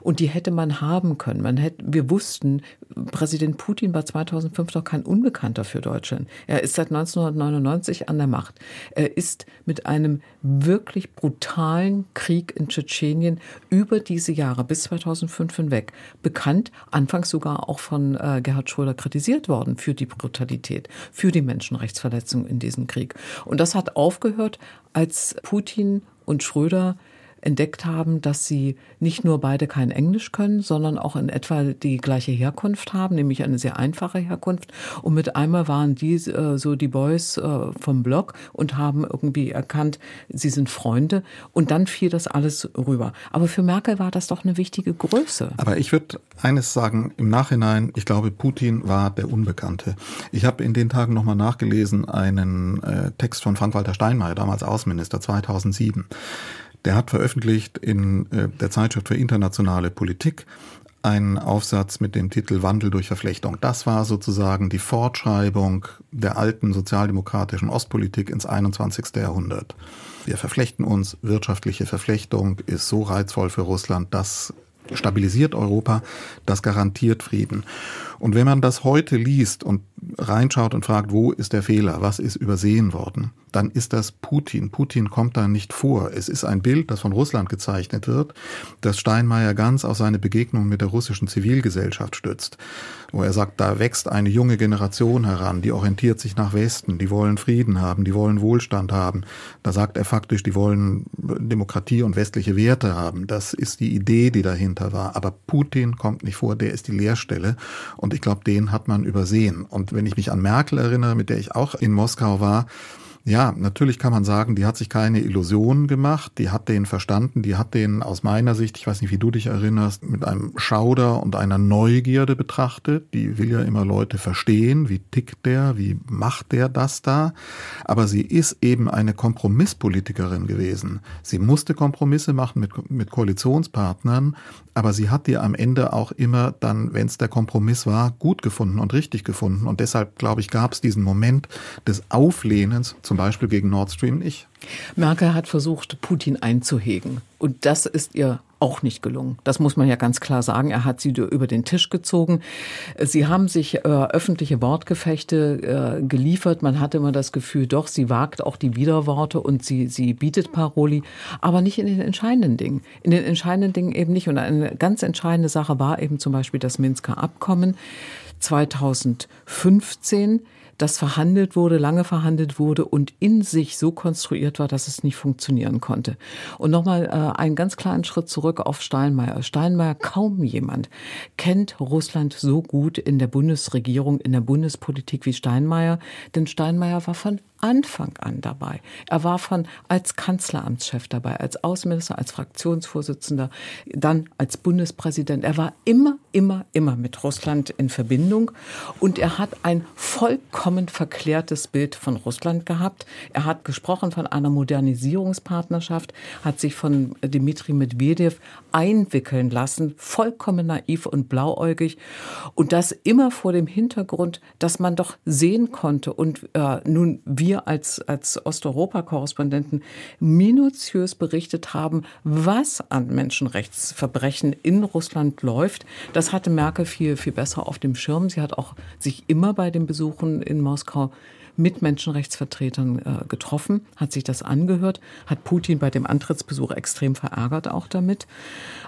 Und die hätte man haben können. Man hätte, wir wussten, Präsident Putin war 2005 doch kein Unbekannter für Deutschland. Er ist seit 1999 an der Macht. Er ist mit einem wirklich brutalen Krieg in Tschetschenien über diese Jahre bis 2005 hinweg bekannt, anfangs sogar auch von äh, Gerhard Schröder kritisiert worden für die Brutalität, für die Menschenrechtsverletzung in diesem Krieg. Und das hat aufgehört, als Putin und Schröder entdeckt haben, dass sie nicht nur beide kein Englisch können, sondern auch in etwa die gleiche Herkunft haben, nämlich eine sehr einfache Herkunft. Und mit einmal waren die äh, so die Boys äh, vom Blog und haben irgendwie erkannt, sie sind Freunde. Und dann fiel das alles rüber. Aber für Merkel war das doch eine wichtige Größe. Aber ich würde eines sagen, im Nachhinein, ich glaube, Putin war der Unbekannte. Ich habe in den Tagen nochmal nachgelesen einen äh, Text von Frank-Walter Steinmeier, damals Außenminister 2007. Der hat veröffentlicht in äh, der Zeitschrift für internationale Politik einen Aufsatz mit dem Titel Wandel durch Verflechtung. Das war sozusagen die Fortschreibung der alten sozialdemokratischen Ostpolitik ins 21. Jahrhundert. Wir verflechten uns, wirtschaftliche Verflechtung ist so reizvoll für Russland, das stabilisiert Europa, das garantiert Frieden. Und wenn man das heute liest und reinschaut und fragt, wo ist der Fehler, was ist übersehen worden, dann ist das Putin. Putin kommt da nicht vor. Es ist ein Bild, das von Russland gezeichnet wird, das Steinmeier ganz auf seine Begegnung mit der russischen Zivilgesellschaft stützt, wo er sagt, da wächst eine junge Generation heran, die orientiert sich nach Westen, die wollen Frieden haben, die wollen Wohlstand haben. Da sagt er faktisch, die wollen Demokratie und westliche Werte haben. Das ist die Idee, die dahinter war. Aber Putin kommt nicht vor, der ist die Leerstelle. Und ich glaube, den hat man übersehen. Und wenn ich mich an Merkel erinnere, mit der ich auch in Moskau war, ja, natürlich kann man sagen, die hat sich keine Illusionen gemacht, die hat den verstanden, die hat den aus meiner Sicht, ich weiß nicht, wie du dich erinnerst, mit einem Schauder und einer Neugierde betrachtet. Die will ja immer Leute verstehen, wie tickt der, wie macht der das da. Aber sie ist eben eine Kompromisspolitikerin gewesen. Sie musste Kompromisse machen mit, mit Koalitionspartnern, aber sie hat die am Ende auch immer dann, wenn es der Kompromiss war, gut gefunden und richtig gefunden. Und deshalb, glaube ich, gab es diesen Moment des Auflehnens zum Beispiel gegen Nord Stream nicht. Merkel hat versucht, Putin einzuhegen. Und das ist ihr auch nicht gelungen. Das muss man ja ganz klar sagen. Er hat sie über den Tisch gezogen. Sie haben sich äh, öffentliche Wortgefechte äh, geliefert. Man hatte immer das Gefühl, doch, sie wagt auch die Widerworte und sie, sie bietet Paroli, aber nicht in den entscheidenden Dingen. In den entscheidenden Dingen eben nicht. Und eine ganz entscheidende Sache war eben zum Beispiel das Minsker Abkommen 2015 das verhandelt wurde, lange verhandelt wurde und in sich so konstruiert war, dass es nicht funktionieren konnte. Und nochmal äh, einen ganz kleinen Schritt zurück auf Steinmeier. Steinmeier, kaum jemand kennt Russland so gut in der Bundesregierung, in der Bundespolitik wie Steinmeier, denn Steinmeier war von Anfang an dabei. Er war von als Kanzleramtschef dabei, als Außenminister, als Fraktionsvorsitzender, dann als Bundespräsident. Er war immer, immer, immer mit Russland in Verbindung und er hat ein vollkommen verklärtes Bild von Russland gehabt. Er hat gesprochen von einer Modernisierungspartnerschaft, hat sich von Dmitri Medvedev einwickeln lassen, vollkommen naiv und blauäugig und das immer vor dem Hintergrund, dass man doch sehen konnte und äh, nun wir als, als Osteuropa-Korrespondenten minutiös berichtet haben, was an Menschenrechtsverbrechen in Russland läuft. Das hatte Merkel viel, viel besser auf dem Schirm. Sie hat auch sich immer bei den Besuchen in Moskau mit Menschenrechtsvertretern äh, getroffen, hat sich das angehört, hat Putin bei dem Antrittsbesuch extrem verärgert auch damit.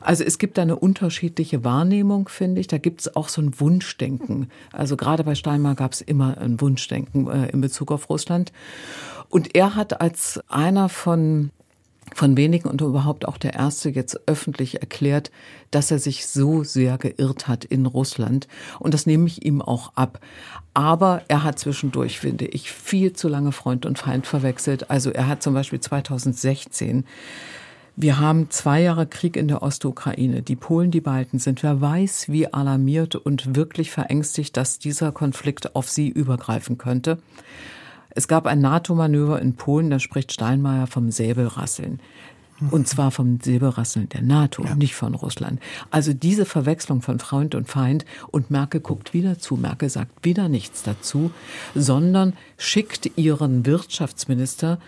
Also es gibt da eine unterschiedliche Wahrnehmung, finde ich. Da gibt es auch so ein Wunschdenken. Also gerade bei Steinmeier gab es immer ein Wunschdenken äh, in Bezug auf Russland. Und er hat als einer von von wenigen und überhaupt auch der erste jetzt öffentlich erklärt, dass er sich so sehr geirrt hat in Russland. Und das nehme ich ihm auch ab. Aber er hat zwischendurch, finde ich, viel zu lange Freund und Feind verwechselt. Also er hat zum Beispiel 2016 wir haben zwei Jahre Krieg in der Ostukraine. Die Polen, die Balten sind, wer weiß, wie alarmiert und wirklich verängstigt, dass dieser Konflikt auf sie übergreifen könnte. Es gab ein NATO-Manöver in Polen, da spricht Steinmeier vom Säbelrasseln. Und zwar vom Säbelrasseln der NATO, ja. nicht von Russland. Also diese Verwechslung von Freund und Feind und Merkel guckt wieder zu. Merkel sagt wieder nichts dazu, sondern schickt ihren Wirtschaftsminister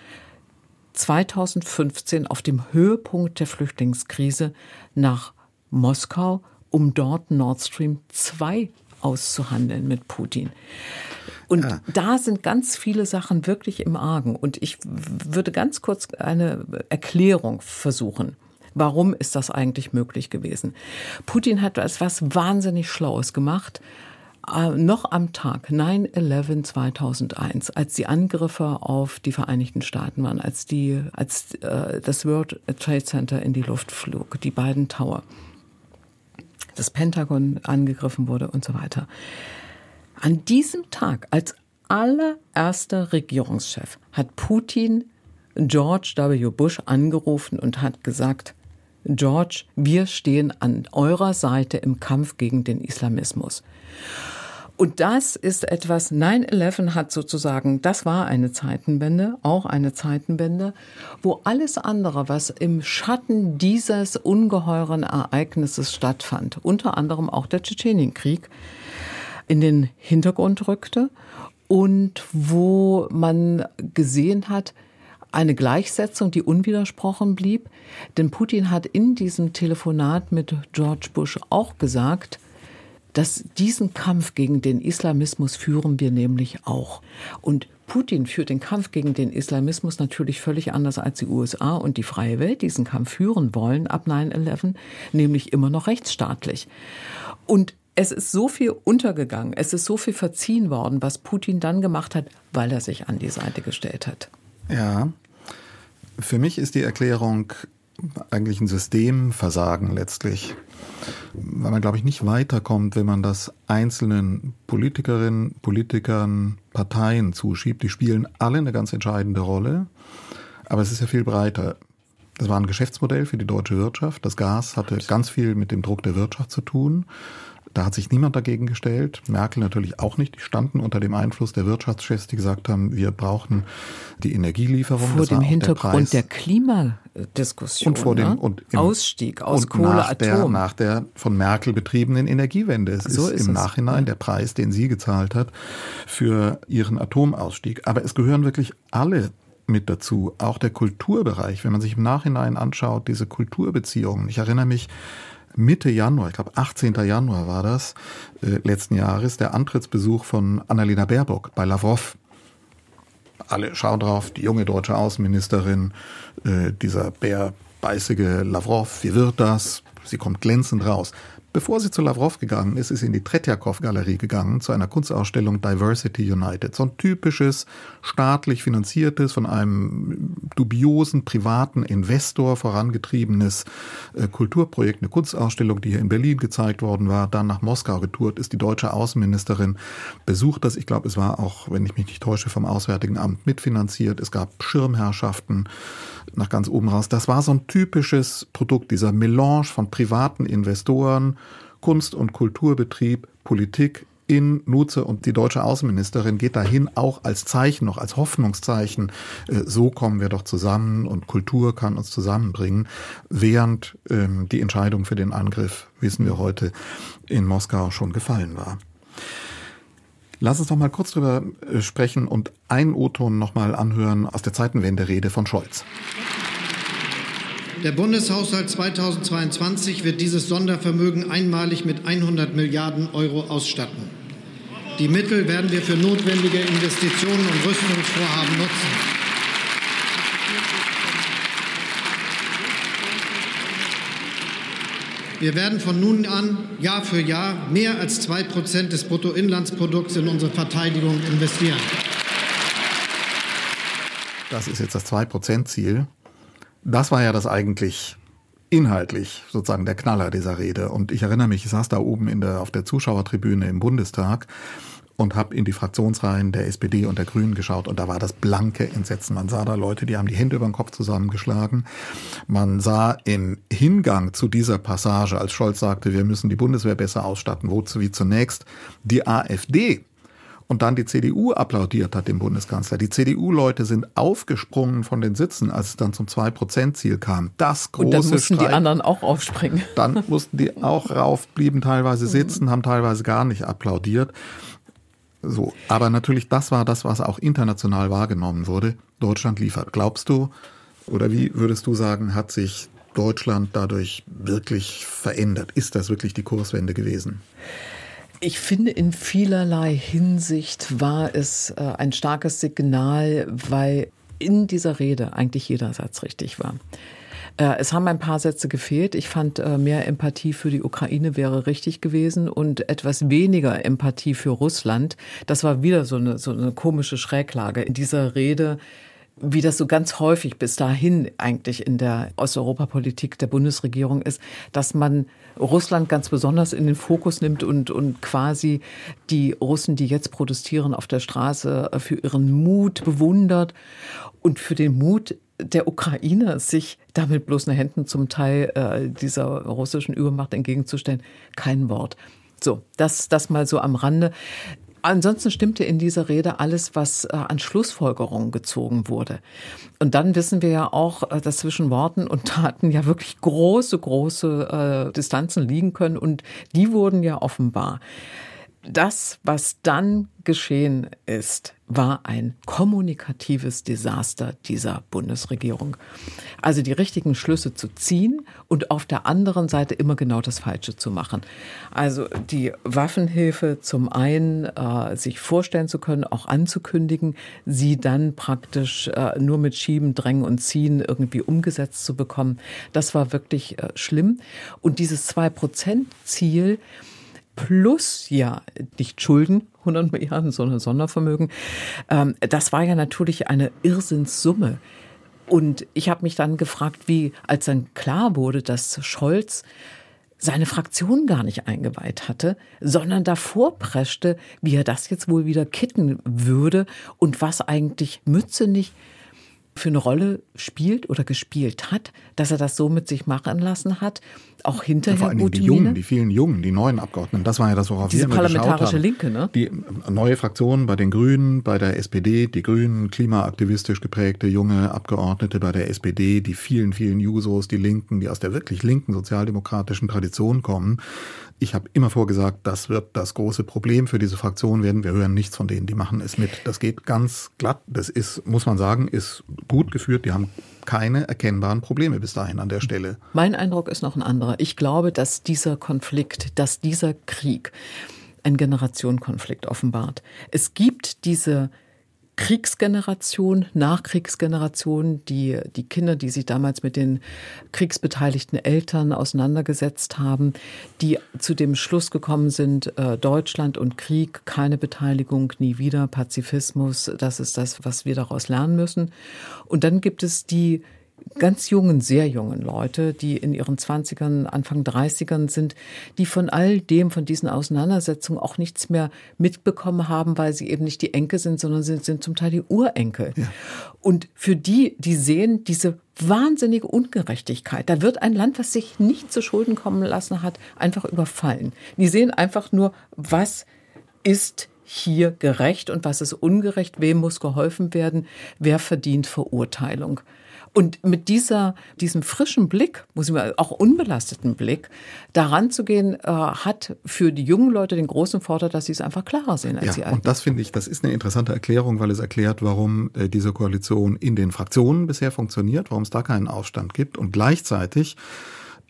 2015 auf dem Höhepunkt der Flüchtlingskrise nach Moskau, um dort Nord Stream 2 auszuhandeln mit Putin. Und ja. da sind ganz viele Sachen wirklich im Argen. Und ich würde ganz kurz eine Erklärung versuchen. Warum ist das eigentlich möglich gewesen? Putin hat etwas wahnsinnig Schlaues gemacht. Äh, noch am Tag 9-11 2001, als die Angriffe auf die Vereinigten Staaten waren, als, die, als äh, das World Trade Center in die Luft flog, die beiden Tower, das Pentagon angegriffen wurde und so weiter. An diesem Tag, als allererster Regierungschef, hat Putin George W. Bush angerufen und hat gesagt, George, wir stehen an eurer Seite im Kampf gegen den Islamismus. Und das ist etwas, 9-11 hat sozusagen, das war eine Zeitenwende, auch eine Zeitenwende, wo alles andere, was im Schatten dieses ungeheuren Ereignisses stattfand, unter anderem auch der Tschetschenienkrieg, in den Hintergrund rückte und wo man gesehen hat, eine Gleichsetzung, die unwidersprochen blieb. Denn Putin hat in diesem Telefonat mit George Bush auch gesagt, dass diesen Kampf gegen den Islamismus führen wir nämlich auch. Und Putin führt den Kampf gegen den Islamismus natürlich völlig anders als die USA und die freie Welt diesen Kampf führen wollen ab 9-11, nämlich immer noch rechtsstaatlich. Und es ist so viel untergegangen, es ist so viel verziehen worden, was Putin dann gemacht hat, weil er sich an die Seite gestellt hat. Ja, für mich ist die Erklärung eigentlich ein Systemversagen letztlich, weil man, glaube ich, nicht weiterkommt, wenn man das einzelnen Politikerinnen, Politikern, Parteien zuschiebt. Die spielen alle eine ganz entscheidende Rolle, aber es ist ja viel breiter. Das war ein Geschäftsmodell für die deutsche Wirtschaft. Das Gas hatte ganz viel mit dem Druck der Wirtschaft zu tun. Da hat sich niemand dagegen gestellt. Merkel natürlich auch nicht. Die standen unter dem Einfluss der Wirtschaftschefs, die gesagt haben, wir brauchen die Energielieferung. Vor dem Hintergrund der, der Klimadiskussion. Und vor dem ne? und im, Ausstieg aus und Kohle, nach Atom. Der, nach der von Merkel betriebenen Energiewende. Es so ist, ist im es. Nachhinein der Preis, den sie gezahlt hat für ihren Atomausstieg. Aber es gehören wirklich alle mit dazu, auch der Kulturbereich. Wenn man sich im Nachhinein anschaut, diese Kulturbeziehungen. Ich erinnere mich Mitte Januar, ich glaube 18. Januar war das, äh, letzten Jahres, der Antrittsbesuch von Annalena Baerbock bei Lavrov. Alle schauen drauf, die junge deutsche Außenministerin, äh, dieser bärbeißige Lavrov, wie wird das? Sie kommt glänzend raus. Bevor sie zu Lavrov gegangen ist, ist sie in die Tretjakow-Galerie gegangen, zu einer Kunstausstellung Diversity United. So ein typisches, staatlich finanziertes, von einem dubiosen privaten Investor vorangetriebenes äh, Kulturprojekt, eine Kunstausstellung, die hier in Berlin gezeigt worden war, dann nach Moskau getourt ist, die deutsche Außenministerin besucht das. Ich glaube, es war auch, wenn ich mich nicht täusche, vom Auswärtigen Amt mitfinanziert. Es gab Schirmherrschaften nach ganz oben raus. Das war so ein typisches Produkt, dieser Melange von privaten Investoren, Kunst- und Kulturbetrieb, Politik in Nutze und die deutsche Außenministerin geht dahin auch als Zeichen, noch als Hoffnungszeichen, äh, so kommen wir doch zusammen und Kultur kann uns zusammenbringen, während ähm, die Entscheidung für den Angriff, wissen wir heute, in Moskau schon gefallen war. Lass uns doch mal kurz drüber äh, sprechen und einen O-Ton nochmal anhören aus der Zeitenwende-Rede von Scholz. Der Bundeshaushalt 2022 wird dieses Sondervermögen einmalig mit 100 Milliarden Euro ausstatten. Die Mittel werden wir für notwendige Investitionen und Rüstungsvorhaben nutzen. Wir werden von nun an Jahr für Jahr mehr als zwei Prozent des Bruttoinlandsprodukts in unsere Verteidigung investieren. Das ist jetzt das 2-Prozent-Ziel. Das war ja das eigentlich inhaltlich sozusagen der Knaller dieser Rede. Und ich erinnere mich, ich saß da oben in der, auf der Zuschauertribüne im Bundestag und habe in die Fraktionsreihen der SPD und der Grünen geschaut und da war das blanke Entsetzen. Man sah da Leute, die haben die Hände über den Kopf zusammengeschlagen. Man sah im Hingang zu dieser Passage, als Scholz sagte, wir müssen die Bundeswehr besser ausstatten, wozu wie zunächst die AfD und dann die CDU applaudiert hat dem Bundeskanzler. Die CDU-Leute sind aufgesprungen von den Sitzen, als es dann zum 2-Prozent-Ziel kam. Das große Und dann mussten Streit. die anderen auch aufspringen. Dann mussten die auch rauf, blieben teilweise sitzen, haben teilweise gar nicht applaudiert. So, aber natürlich, das war das, was auch international wahrgenommen wurde. Deutschland liefert. Glaubst du, oder wie würdest du sagen, hat sich Deutschland dadurch wirklich verändert? Ist das wirklich die Kurswende gewesen? Ich finde, in vielerlei Hinsicht war es äh, ein starkes Signal, weil in dieser Rede eigentlich jeder Satz richtig war. Äh, es haben ein paar Sätze gefehlt. Ich fand, äh, mehr Empathie für die Ukraine wäre richtig gewesen und etwas weniger Empathie für Russland. Das war wieder so eine, so eine komische Schräglage in dieser Rede wie das so ganz häufig bis dahin eigentlich in der Osteuropapolitik der Bundesregierung ist, dass man Russland ganz besonders in den Fokus nimmt und, und quasi die Russen, die jetzt protestieren auf der Straße, für ihren Mut bewundert und für den Mut der Ukraine, sich damit bloßen Händen zum Teil äh, dieser russischen Übermacht entgegenzustellen, kein Wort. So, das, das mal so am Rande. Ansonsten stimmte in dieser Rede alles, was äh, an Schlussfolgerungen gezogen wurde. Und dann wissen wir ja auch, äh, dass zwischen Worten und Taten ja wirklich große, große äh, Distanzen liegen können. Und die wurden ja offenbar. Das, was dann geschehen ist, war ein kommunikatives Desaster dieser Bundesregierung. Also die richtigen Schlüsse zu ziehen und auf der anderen Seite immer genau das Falsche zu machen. Also die Waffenhilfe zum einen äh, sich vorstellen zu können, auch anzukündigen, sie dann praktisch äh, nur mit Schieben, Drängen und Ziehen irgendwie umgesetzt zu bekommen. Das war wirklich äh, schlimm. Und dieses Zwei-Prozent-Ziel, plus ja nicht Schulden, 100 Milliarden, sondern Sondervermögen. Ähm, das war ja natürlich eine Irrsinnssumme. Und ich habe mich dann gefragt, wie, als dann klar wurde, dass Scholz seine Fraktion gar nicht eingeweiht hatte, sondern davor preschte, wie er das jetzt wohl wieder kitten würde und was eigentlich Mütze nicht für eine Rolle spielt oder gespielt hat, dass er das so mit sich machen lassen hat, auch hinterher ja, vor allem die Jungen, die vielen Jungen, die neuen Abgeordneten, das war ja das, worauf Diese wir immer parlamentarische haben. Linke, ne? Die neue Fraktion bei den Grünen, bei der SPD, die Grünen, klimaaktivistisch geprägte junge Abgeordnete bei der SPD, die vielen, vielen Jusos, die Linken, die aus der wirklich linken sozialdemokratischen Tradition kommen. Ich habe immer vorgesagt, das wird das große Problem für diese Fraktion werden. Wir hören nichts von denen, die machen es mit. Das geht ganz glatt. Das ist, muss man sagen, ist gut geführt. Die haben keine erkennbaren Probleme bis dahin an der Stelle. Mein Eindruck ist noch ein anderer. Ich glaube, dass dieser Konflikt, dass dieser Krieg ein Generationenkonflikt offenbart. Es gibt diese Kriegsgeneration, Nachkriegsgeneration, die, die Kinder, die sich damals mit den kriegsbeteiligten Eltern auseinandergesetzt haben, die zu dem Schluss gekommen sind, äh, Deutschland und Krieg, keine Beteiligung, nie wieder, Pazifismus, das ist das, was wir daraus lernen müssen. Und dann gibt es die ganz jungen, sehr jungen Leute, die in ihren 20ern, Anfang 30ern sind, die von all dem, von diesen Auseinandersetzungen auch nichts mehr mitbekommen haben, weil sie eben nicht die Enkel sind, sondern sie sind zum Teil die Urenkel. Ja. Und für die, die sehen diese wahnsinnige Ungerechtigkeit. Da wird ein Land, was sich nicht zu Schulden kommen lassen hat, einfach überfallen. Die sehen einfach nur, was ist hier gerecht und was ist ungerecht, wem muss geholfen werden, wer verdient Verurteilung. Und mit dieser, diesem frischen Blick, muss ich mal, auch unbelasteten Blick, daran zu gehen, äh, hat für die jungen Leute den großen Vorteil, dass sie es einfach klarer sehen als ja, die Alten. Und das finde ich, das ist eine interessante Erklärung, weil es erklärt, warum äh, diese Koalition in den Fraktionen bisher funktioniert, warum es da keinen Aufstand gibt und gleichzeitig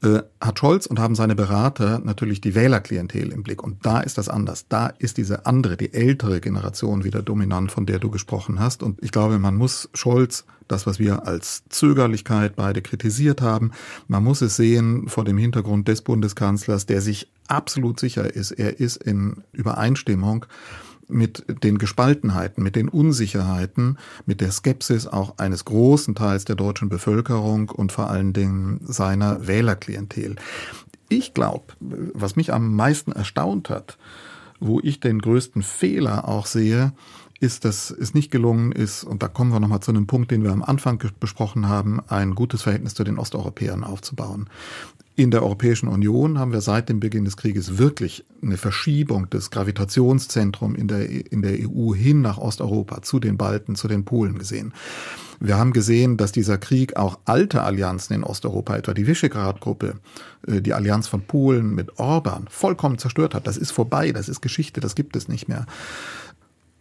äh, hat Scholz und haben seine Berater natürlich die Wählerklientel im Blick. Und da ist das anders. Da ist diese andere, die ältere Generation wieder dominant, von der du gesprochen hast. Und ich glaube, man muss Scholz, das, was wir als Zögerlichkeit beide kritisiert haben, man muss es sehen vor dem Hintergrund des Bundeskanzlers, der sich absolut sicher ist, er ist in Übereinstimmung mit den Gespaltenheiten, mit den Unsicherheiten, mit der Skepsis auch eines großen Teils der deutschen Bevölkerung und vor allen Dingen seiner Wählerklientel. Ich glaube, was mich am meisten erstaunt hat, wo ich den größten Fehler auch sehe, ist, dass es nicht gelungen ist, und da kommen wir nochmal zu einem Punkt, den wir am Anfang besprochen haben, ein gutes Verhältnis zu den Osteuropäern aufzubauen. In der Europäischen Union haben wir seit dem Beginn des Krieges wirklich eine Verschiebung des Gravitationszentrums in der, in der EU hin nach Osteuropa, zu den Balten, zu den Polen gesehen. Wir haben gesehen, dass dieser Krieg auch alte Allianzen in Osteuropa, etwa die Visegrad-Gruppe, äh, die Allianz von Polen mit Orban, vollkommen zerstört hat. Das ist vorbei, das ist Geschichte, das gibt es nicht mehr.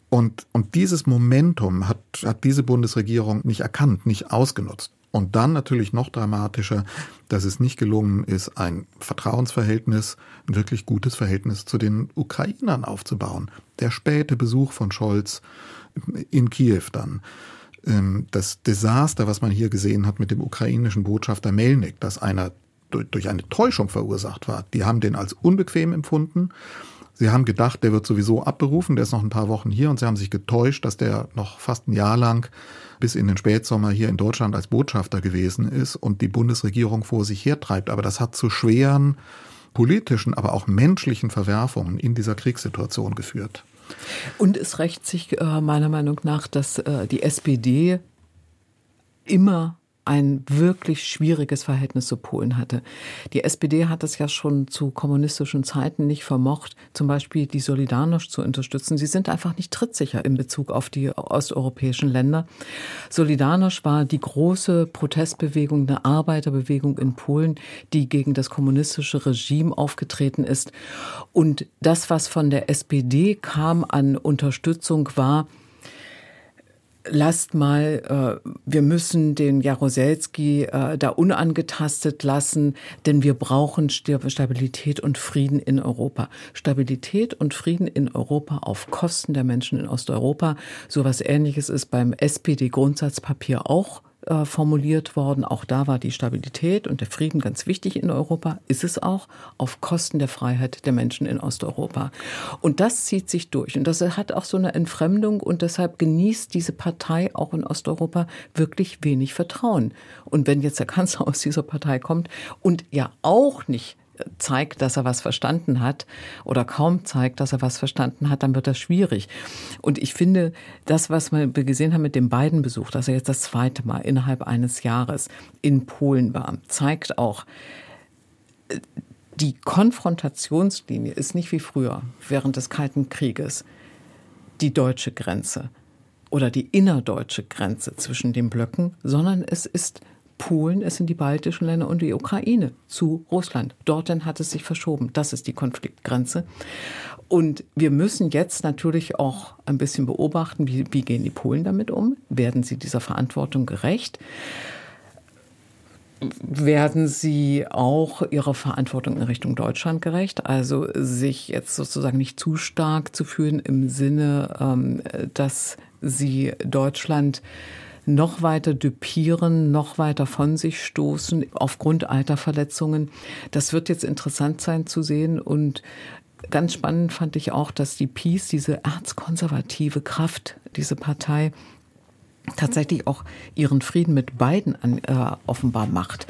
Und, und dieses Momentum hat, hat diese Bundesregierung nicht erkannt, nicht ausgenutzt. Und dann natürlich noch dramatischer, dass es nicht gelungen ist, ein Vertrauensverhältnis, ein wirklich gutes Verhältnis zu den Ukrainern aufzubauen. Der späte Besuch von Scholz in Kiew dann. Ähm, das Desaster, was man hier gesehen hat mit dem ukrainischen Botschafter Melnik, das einer durch eine Täuschung verursacht war. Die haben den als unbequem empfunden. Sie haben gedacht, der wird sowieso abberufen, der ist noch ein paar Wochen hier und sie haben sich getäuscht, dass der noch fast ein Jahr lang bis in den Spätsommer hier in Deutschland als Botschafter gewesen ist und die Bundesregierung vor sich hertreibt. Aber das hat zu schweren politischen, aber auch menschlichen Verwerfungen in dieser Kriegssituation geführt. Und es rächt sich äh, meiner Meinung nach, dass äh, die SPD immer ein wirklich schwieriges Verhältnis zu Polen hatte. Die SPD hat es ja schon zu kommunistischen Zeiten nicht vermocht, zum Beispiel die Solidarność zu unterstützen. Sie sind einfach nicht trittsicher in Bezug auf die osteuropäischen Länder. Solidarność war die große Protestbewegung, eine Arbeiterbewegung in Polen, die gegen das kommunistische Regime aufgetreten ist. Und das, was von der SPD kam an Unterstützung, war, lasst mal, äh, wir müssen den Jaroselski äh, da unangetastet lassen, denn wir brauchen Stabilität und Frieden in Europa. Stabilität und Frieden in Europa auf Kosten der Menschen in Osteuropa. So was ähnliches ist beim SPD-Grundsatzpapier auch äh, formuliert worden. Auch da war die Stabilität und der Frieden ganz wichtig in Europa, ist es auch, auf Kosten der Freiheit der Menschen in Osteuropa. Und das zieht sich durch. Und das hat auch so eine Entfremdung und deshalb genießt diese Partei auch in Osteuropa wirklich wenig Vertrauen. Und wenn jetzt der Kanzler aus dieser Partei kommt und ja auch nicht zeigt, dass er was verstanden hat oder kaum zeigt, dass er was verstanden hat, dann wird das schwierig. Und ich finde, das, was wir gesehen haben mit dem beiden Besuch, dass er jetzt das zweite Mal innerhalb eines Jahres in Polen war, zeigt auch, die Konfrontationslinie ist nicht wie früher während des Kalten Krieges die deutsche Grenze oder die innerdeutsche Grenze zwischen den Blöcken, sondern es ist Polen, es sind die baltischen Länder und die Ukraine zu Russland. Dorthin hat es sich verschoben. Das ist die Konfliktgrenze. Und wir müssen jetzt natürlich auch ein bisschen beobachten, wie, wie gehen die Polen damit um? Werden sie dieser Verantwortung gerecht? werden Sie auch Ihrer Verantwortung in Richtung Deutschland gerecht? Also sich jetzt sozusagen nicht zu stark zu fühlen im Sinne, ähm, dass sie Deutschland noch weiter düpieren, noch weiter von sich stoßen aufgrund alter Verletzungen. Das wird jetzt interessant sein zu sehen und Ganz spannend fand ich auch, dass die Peace, diese erzkonservative Kraft, diese Partei, tatsächlich auch ihren Frieden mit Biden an, äh, offenbar macht.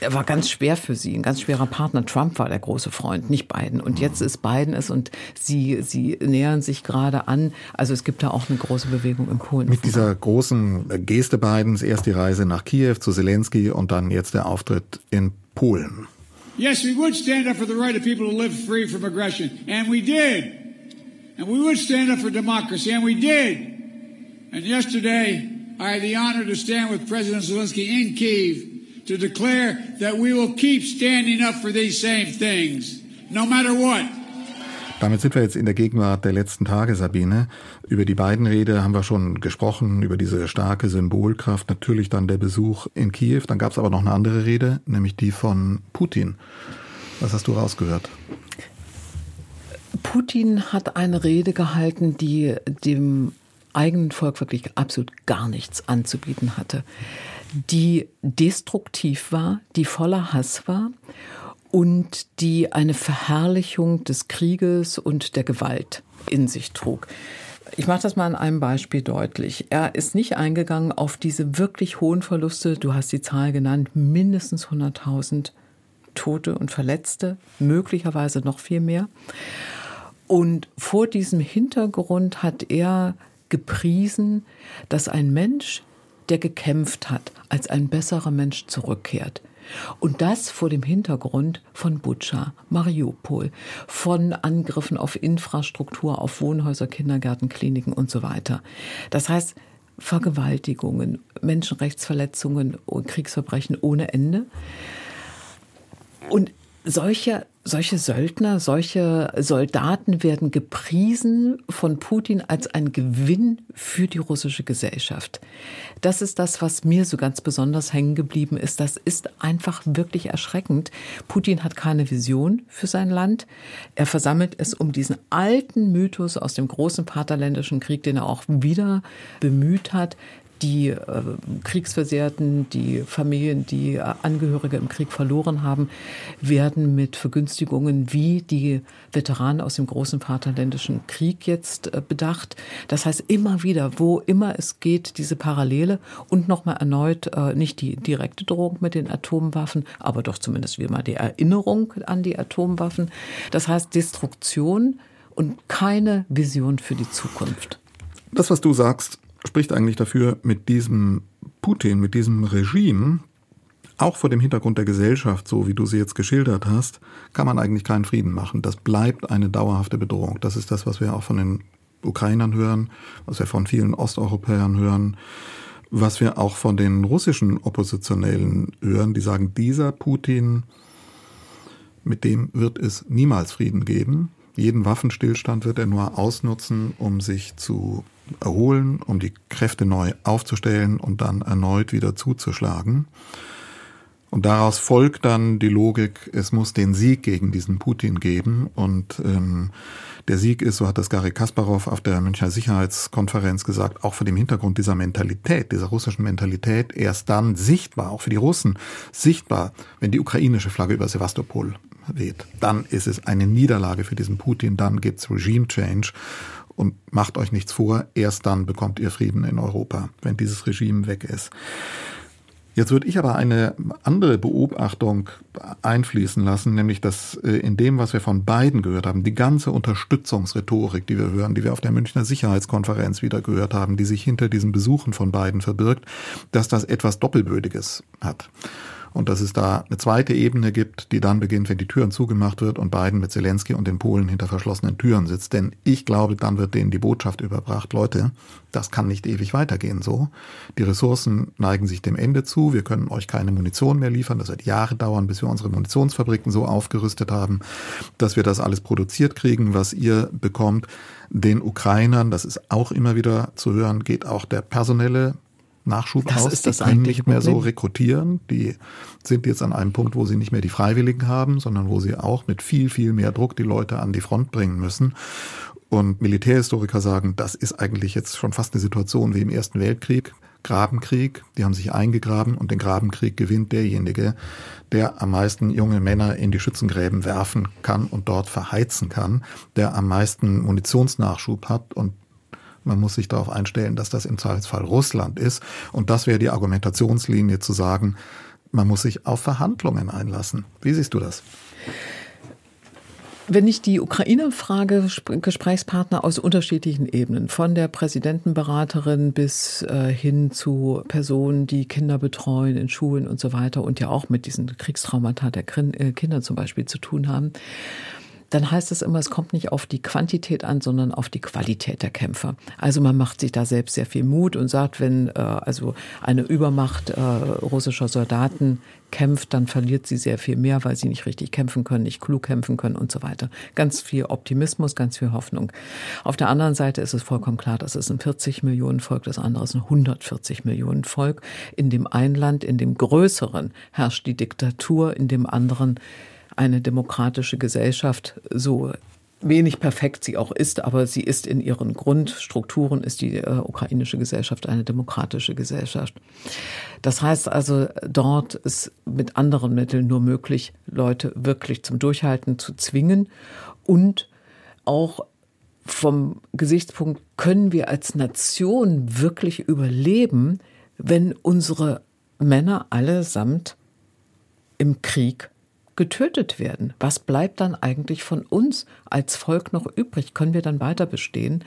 Er war ganz schwer für sie, ein ganz schwerer Partner. Trump war der große Freund, nicht Biden. Und jetzt ist Biden es und sie, sie nähern sich gerade an. Also es gibt da auch eine große Bewegung in Polen. Mit dieser großen Geste Bidens, erst die Reise nach Kiew zu Zelensky und dann jetzt der Auftritt in Polen. Yes, we would stand up for the right of people to live free from aggression. And we did. And we would stand up for democracy. And we did. And yesterday, I had the honor to stand with President Zelensky in Kiev to declare that we will keep standing up for these same things, no matter what. Damit sind wir jetzt in der Gegenwart der letzten Tage, Sabine. Über die beiden Rede haben wir schon gesprochen, über diese starke Symbolkraft. Natürlich dann der Besuch in Kiew. Dann gab es aber noch eine andere Rede, nämlich die von Putin. Was hast du rausgehört? Putin hat eine Rede gehalten, die dem eigenen Volk wirklich absolut gar nichts anzubieten hatte, die destruktiv war, die voller Hass war und die eine Verherrlichung des Krieges und der Gewalt in sich trug. Ich mache das mal an einem Beispiel deutlich. Er ist nicht eingegangen auf diese wirklich hohen Verluste. Du hast die Zahl genannt, mindestens 100.000 Tote und Verletzte, möglicherweise noch viel mehr. Und vor diesem Hintergrund hat er gepriesen, dass ein Mensch, der gekämpft hat, als ein besserer Mensch zurückkehrt. Und das vor dem Hintergrund von Butscha, Mariupol, von Angriffen auf Infrastruktur, auf Wohnhäuser, Kindergärten, Kliniken und so weiter. Das heißt, Vergewaltigungen, Menschenrechtsverletzungen und Kriegsverbrechen ohne Ende. Und solche solche Söldner, solche Soldaten werden gepriesen von Putin als ein Gewinn für die russische Gesellschaft. Das ist das, was mir so ganz besonders hängen geblieben ist. Das ist einfach wirklich erschreckend. Putin hat keine Vision für sein Land. Er versammelt es um diesen alten Mythos aus dem großen Vaterländischen Krieg, den er auch wieder bemüht hat die äh, Kriegsversehrten, die Familien, die äh, Angehörige im Krieg verloren haben, werden mit Vergünstigungen wie die Veteranen aus dem großen Vaterländischen Krieg jetzt äh, bedacht. Das heißt immer wieder, wo immer es geht, diese Parallele und nochmal erneut äh, nicht die direkte Drohung mit den Atomwaffen, aber doch zumindest wie immer die Erinnerung an die Atomwaffen. Das heißt Destruktion und keine Vision für die Zukunft. Das, was du sagst, spricht eigentlich dafür, mit diesem Putin, mit diesem Regime, auch vor dem Hintergrund der Gesellschaft, so wie du sie jetzt geschildert hast, kann man eigentlich keinen Frieden machen. Das bleibt eine dauerhafte Bedrohung. Das ist das, was wir auch von den Ukrainern hören, was wir von vielen Osteuropäern hören, was wir auch von den russischen Oppositionellen hören, die sagen, dieser Putin, mit dem wird es niemals Frieden geben. Jeden Waffenstillstand wird er nur ausnutzen, um sich zu erholen, um die Kräfte neu aufzustellen und dann erneut wieder zuzuschlagen. Und daraus folgt dann die Logik, es muss den Sieg gegen diesen Putin geben. Und ähm, der Sieg ist, so hat das Gary Kasparov auf der Münchner Sicherheitskonferenz gesagt, auch vor dem Hintergrund dieser Mentalität, dieser russischen Mentalität, erst dann sichtbar, auch für die Russen, sichtbar, wenn die ukrainische Flagge über Sevastopol weht. Dann ist es eine Niederlage für diesen Putin, dann gibt's Regime Change. Und macht euch nichts vor, erst dann bekommt ihr Frieden in Europa, wenn dieses Regime weg ist. Jetzt würde ich aber eine andere Beobachtung einfließen lassen, nämlich dass äh, in dem, was wir von beiden gehört haben, die ganze Unterstützungsrhetorik, die wir hören, die wir auf der Münchner Sicherheitskonferenz wieder gehört haben, die sich hinter diesen Besuchen von beiden verbirgt, dass das etwas Doppelbödiges hat und dass es da eine zweite Ebene gibt, die dann beginnt, wenn die Türen zugemacht wird und Biden mit Zelensky und den Polen hinter verschlossenen Türen sitzt. Denn ich glaube, dann wird denen die Botschaft überbracht, Leute, das kann nicht ewig weitergehen so. Die Ressourcen neigen sich dem Ende zu. Wir können euch keine Munition mehr liefern. Das wird Jahre dauern, bis wir unsere Munitionsfabriken so aufgerüstet haben, dass wir das alles produziert kriegen, was ihr bekommt. Den Ukrainern, das ist auch immer wieder zu hören, geht auch der personelle Nachschub das aus. Ist das die können nicht mehr Problem. so rekrutieren. Die sind jetzt an einem Punkt, wo sie nicht mehr die Freiwilligen haben, sondern wo sie auch mit viel, viel mehr Druck die Leute an die Front bringen müssen. Und Militärhistoriker sagen, das ist eigentlich jetzt schon fast eine Situation wie im Ersten Weltkrieg. Grabenkrieg, die haben sich eingegraben und den Grabenkrieg gewinnt derjenige, der am meisten junge Männer in die Schützengräben werfen kann und dort verheizen kann, der am meisten Munitionsnachschub hat und man muss sich darauf einstellen, dass das im Zweifelsfall Russland ist. Und das wäre die Argumentationslinie zu sagen, man muss sich auf Verhandlungen einlassen. Wie siehst du das? Wenn ich die Ukraine frage, Gesprächspartner aus unterschiedlichen Ebenen, von der Präsidentenberaterin bis äh, hin zu Personen, die Kinder betreuen in Schulen und so weiter und ja auch mit diesen Kriegstraumata der äh, Kinder zum Beispiel zu tun haben, dann heißt es immer, es kommt nicht auf die Quantität an, sondern auf die Qualität der Kämpfer. Also man macht sich da selbst sehr viel Mut und sagt, wenn äh, also eine Übermacht äh, russischer Soldaten kämpft, dann verliert sie sehr viel mehr, weil sie nicht richtig kämpfen können, nicht klug kämpfen können und so weiter. Ganz viel Optimismus, ganz viel Hoffnung. Auf der anderen Seite ist es vollkommen klar, das ist ein 40 Millionen Volk, das andere ist ein 140 Millionen Volk. In dem einen Land, in dem größeren herrscht die Diktatur, in dem anderen eine demokratische Gesellschaft, so wenig perfekt sie auch ist, aber sie ist in ihren Grundstrukturen, ist die äh, ukrainische Gesellschaft eine demokratische Gesellschaft. Das heißt also, dort ist mit anderen Mitteln nur möglich, Leute wirklich zum Durchhalten zu zwingen und auch vom Gesichtspunkt, können wir als Nation wirklich überleben, wenn unsere Männer allesamt im Krieg getötet werden. Was bleibt dann eigentlich von uns als Volk noch übrig? Können wir dann weiter bestehen?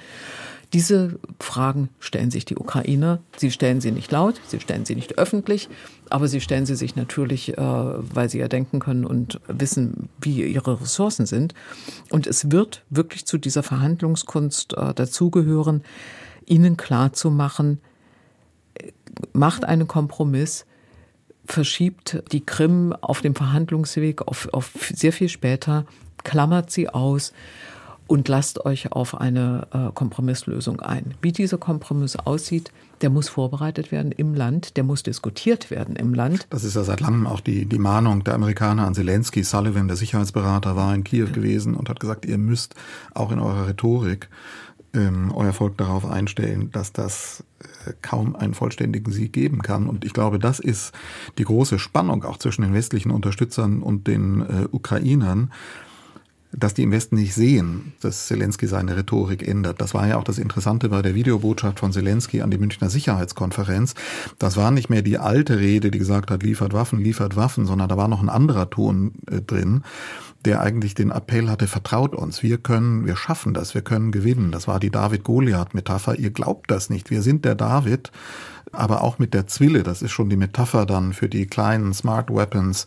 Diese Fragen stellen sich die Ukrainer. Sie stellen sie nicht laut, sie stellen sie nicht öffentlich, aber sie stellen sie sich natürlich, äh, weil sie ja denken können und wissen, wie ihre Ressourcen sind. Und es wird wirklich zu dieser Verhandlungskunst äh, dazugehören, ihnen klarzumachen, äh, macht einen Kompromiss, verschiebt die Krim auf dem Verhandlungsweg auf, auf sehr viel später, klammert sie aus und lasst euch auf eine äh, Kompromisslösung ein. Wie dieser Kompromiss aussieht, der muss vorbereitet werden im Land, der muss diskutiert werden im Land. Das ist ja seit langem auch die, die Mahnung der Amerikaner an Zelensky. Sullivan, der Sicherheitsberater, war in Kiew gewesen und hat gesagt, ihr müsst auch in eurer Rhetorik ähm, euer Volk darauf einstellen, dass das kaum einen vollständigen Sieg geben kann. Und ich glaube, das ist die große Spannung auch zwischen den westlichen Unterstützern und den äh, Ukrainern, dass die im Westen nicht sehen, dass Zelensky seine Rhetorik ändert. Das war ja auch das Interessante bei der Videobotschaft von Zelensky an die Münchner Sicherheitskonferenz. Das war nicht mehr die alte Rede, die gesagt hat, liefert Waffen, liefert Waffen, sondern da war noch ein anderer Ton äh, drin der eigentlich den Appell hatte, vertraut uns, wir können, wir schaffen das, wir können gewinnen. Das war die David-Goliath-Metapher. Ihr glaubt das nicht, wir sind der David, aber auch mit der Zwille, das ist schon die Metapher dann für die kleinen Smart Weapons,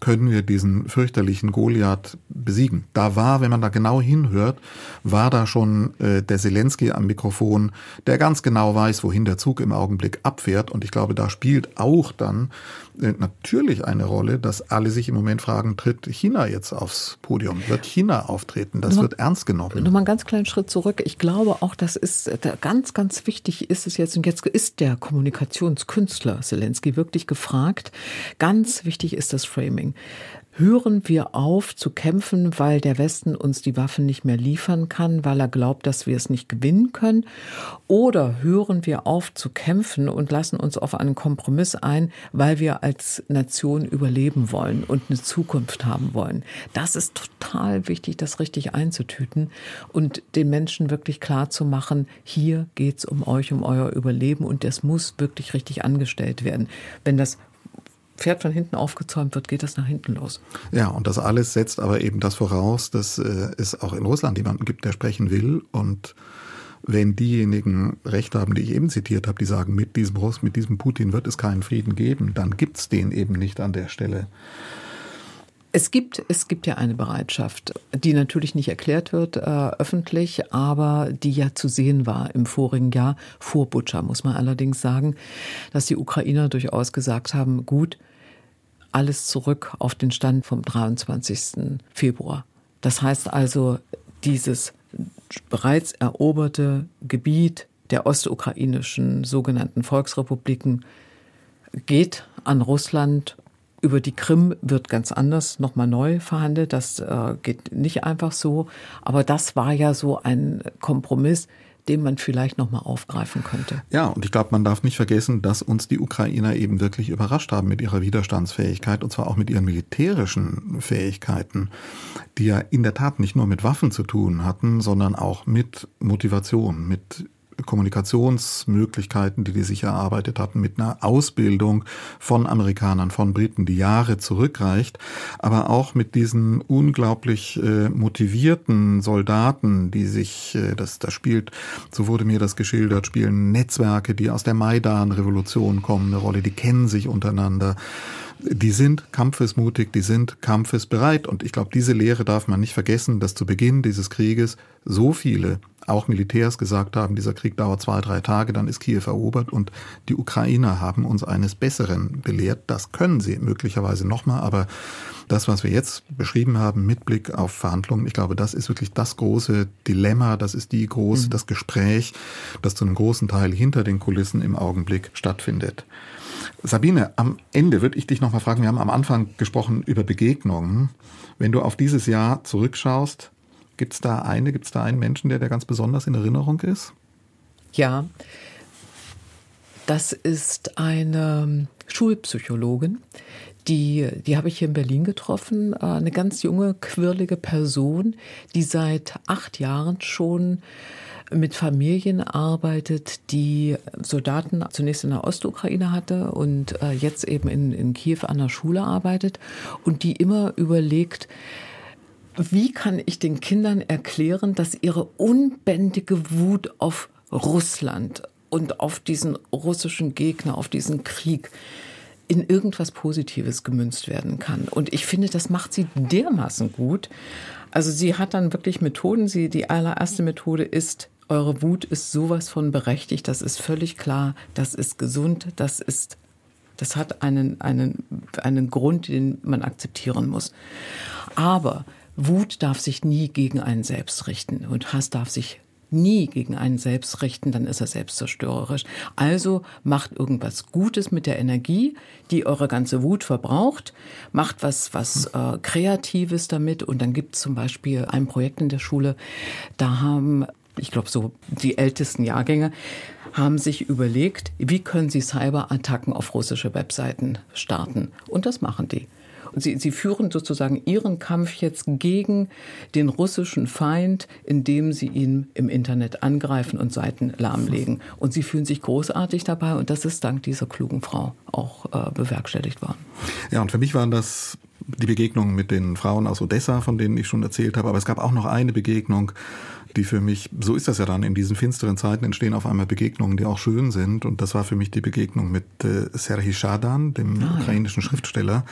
können wir diesen fürchterlichen Goliath besiegen. Da war, wenn man da genau hinhört, war da schon äh, der Zelensky am Mikrofon, der ganz genau weiß, wohin der Zug im Augenblick abfährt. Und ich glaube, da spielt auch dann natürlich eine Rolle, dass alle sich im Moment fragen, tritt China jetzt aufs Podium? Wird China auftreten? Das Nochmal, wird ernst genommen. Nochmal einen ganz kleinen Schritt zurück. Ich glaube auch, das ist ganz, ganz wichtig ist es jetzt, und jetzt ist der Kommunikationskünstler Zelensky wirklich gefragt. Ganz wichtig ist das Framing hören wir auf zu kämpfen, weil der Westen uns die Waffen nicht mehr liefern kann, weil er glaubt, dass wir es nicht gewinnen können? Oder hören wir auf zu kämpfen und lassen uns auf einen Kompromiss ein, weil wir als Nation überleben wollen und eine Zukunft haben wollen? Das ist total wichtig, das richtig einzutüten und den Menschen wirklich klar zu machen, hier geht's um euch, um euer Überleben und das muss wirklich richtig angestellt werden. Wenn das Pferd von hinten aufgezäumt wird, geht das nach hinten los. Ja, und das alles setzt aber eben das voraus, dass äh, es auch in Russland jemanden gibt, der sprechen will. Und wenn diejenigen Recht haben, die ich eben zitiert habe, die sagen, mit diesem Russ, mit diesem Putin wird es keinen Frieden geben, dann gibt es den eben nicht an der Stelle. Es gibt, es gibt ja eine Bereitschaft, die natürlich nicht erklärt wird äh, öffentlich, aber die ja zu sehen war im vorigen Jahr vor Butscha, muss man allerdings sagen, dass die Ukrainer durchaus gesagt haben, gut, alles zurück auf den Stand vom 23. Februar. Das heißt also, dieses bereits eroberte Gebiet der ostukrainischen sogenannten Volksrepubliken geht an Russland Über die Krim wird ganz anders nochmal neu verhandelt. Das äh, geht nicht einfach so. Aber das war ja so ein Kompromiss, den man vielleicht nochmal aufgreifen könnte. Ja, und ich glaube, man darf nicht vergessen, dass uns die Ukrainer eben wirklich überrascht haben mit ihrer Widerstandsfähigkeit und zwar auch mit ihren militärischen Fähigkeiten, die ja in der Tat nicht nur mit Waffen zu tun hatten, sondern auch mit Motivation, mit Kommunikationsmöglichkeiten, die die sich erarbeitet hatten, mit einer Ausbildung von Amerikanern, von Briten, die Jahre zurückreicht, aber auch mit diesen unglaublich äh, motivierten Soldaten, die sich, äh, das, das spielt, so wurde mir das geschildert, spielen Netzwerke, die aus der Maidan-Revolution kommen, eine Rolle, die kennen sich untereinander die sind kampfesmutig, die sind kampfesbereit. Und ich glaube, diese Lehre darf man nicht vergessen, dass zu Beginn dieses Krieges so viele, auch Militärs, gesagt haben, dieser Krieg dauert zwei, drei Tage, dann ist Kiew erobert. Und die Ukrainer haben uns eines Besseren belehrt. Das können sie möglicherweise nochmal, aber das, was wir jetzt beschrieben haben mit Blick auf Verhandlungen, ich glaube, das ist wirklich das große Dilemma, das ist die große, mhm. das Gespräch, das zu einem großen Teil hinter den Kulissen im Augenblick stattfindet. Sabine, am Ende würde ich dich noch mal fragen, wir haben am Anfang gesprochen über Begegnungen. Wenn du auf dieses Jahr zurückschaust, gibt es da eine, gibt es da einen Menschen, der dir ganz besonders in Erinnerung ist? Ja, das ist eine Schulpsychologin, die, die habe ich hier in Berlin getroffen. Äh, eine ganz junge, quirlige Person, die seit acht Jahren schon mit Familien arbeitet, die Soldaten zunächst in der Ostukraine hatte und äh, jetzt eben in, in Kiew an der Schule arbeitet und die immer überlegt, wie kann ich den Kindern erklären, dass ihre unbändige Wut auf Russland und auf diesen russischen Gegner, auf diesen Krieg in irgendwas Positives gemünzt werden kann. Und ich finde, das macht sie dermaßen gut. Also sie hat dann wirklich Methoden. Sie, die allererste Methode ist eure Wut ist sowas von berechtigt, das ist völlig klar, das ist gesund, das ist, das hat einen, einen, einen Grund, den man akzeptieren muss. Aber Wut darf sich nie gegen einen selbst richten und Hass darf sich nie gegen einen selbst richten, dann ist er selbstzerstörerisch. Also macht irgendwas Gutes mit der Energie, die eure ganze Wut verbraucht, macht was, was äh, Kreatives damit und dann gibt es zum Beispiel ein Projekt in der Schule, da haben ich glaube so die ältesten Jahrgänge, haben sich überlegt, wie können sie Cyberattacken auf russische Webseiten starten. Und das machen die. Und sie, sie führen sozusagen ihren Kampf jetzt gegen den russischen Feind, indem sie ihn im Internet angreifen und Seiten lahmlegen. Und sie fühlen sich großartig dabei und das ist dank dieser klugen Frau auch äh, bewerkstelligt worden. Ja, und für mich waren das die Begegnungen mit den Frauen aus Odessa, von denen ich schon erzählt habe. Aber es gab auch noch eine Begegnung die für mich, so ist das ja dann, in diesen finsteren Zeiten entstehen auf einmal Begegnungen, die auch schön sind. Und das war für mich die Begegnung mit äh, Serhii Shadan, dem ah, ukrainischen ja. Schriftsteller,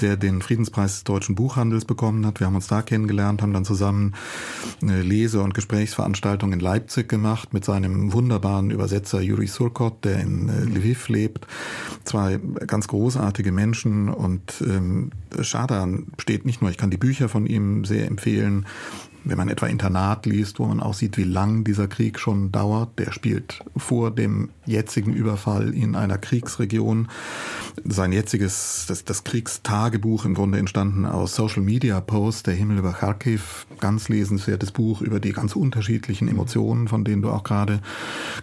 der den Friedenspreis des deutschen Buchhandels bekommen hat. Wir haben uns da kennengelernt, haben dann zusammen eine Lese- und Gesprächsveranstaltung in Leipzig gemacht mit seinem wunderbaren Übersetzer Yuri Surkot, der in äh, Lviv lebt. Zwei ganz großartige Menschen und ähm, Shadan steht nicht nur, ich kann die Bücher von ihm sehr empfehlen, wenn man etwa Internat liest, wo man auch sieht, wie lang dieser Krieg schon dauert, der spielt vor dem jetzigen Überfall in einer Kriegsregion. Sein jetziges, das, das Kriegstagebuch im Grunde entstanden aus Social Media Posts, der Himmel über Kharkiv, ganz lesenswertes Buch über die ganz unterschiedlichen Emotionen, von denen du auch gerade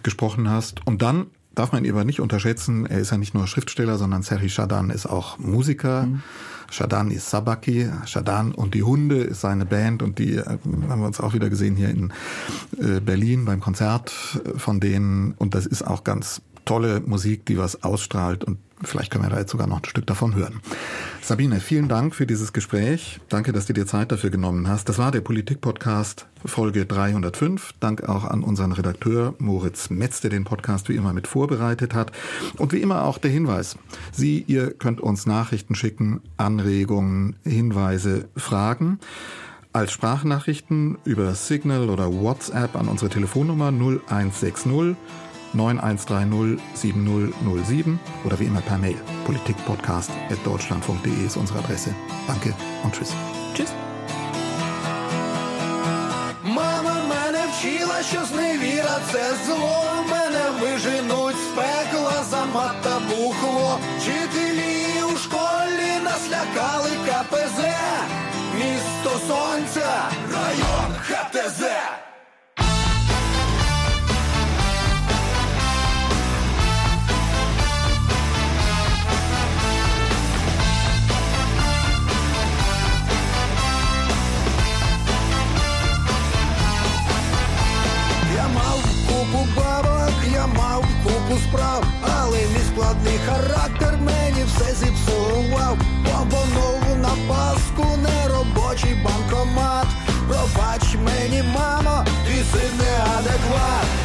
gesprochen hast. Und dann darf man ihn aber nicht unterschätzen, er ist ja nicht nur Schriftsteller, sondern Serhi Shadan ist auch Musiker. Mhm Shadan ist Sabaki. Shadan und die Hunde ist seine Band und die äh, haben wir uns auch wieder gesehen hier in äh, Berlin beim Konzert von denen. Und das ist auch ganz tolle Musik, die was ausstrahlt und vielleicht können wir da jetzt sogar noch ein Stück davon hören. Sabine, vielen Dank für dieses Gespräch. Danke, dass du dir Zeit dafür genommen hast. Das war der Politik-Podcast Folge 305. Dank auch an unseren Redakteur Moritz Metz, der den Podcast wie immer mit vorbereitet hat. Und wie immer auch der Hinweis. Sie, ihr könnt uns Nachrichten schicken, Anregungen, Hinweise, Fragen als Sprachnachrichten über Signal oder WhatsApp an unsere Telefonnummer 0160 9130 7007 oder wie immer per Mail. Politikpodcast.deutschlandfunk.de ist unsere Adresse. Danke und tschüss. Tschüss. Мама мене вчила, що зневіра – це зло. Мене виженуть з пекла за мат та бухло. Вчителі у школі нас лякали КПЗ. Місто сонця купу справ, але мій складний характер мені все зіпсував. Побонову на паску неробочий банкомат. Пробач мені, мамо, ти син неадекват.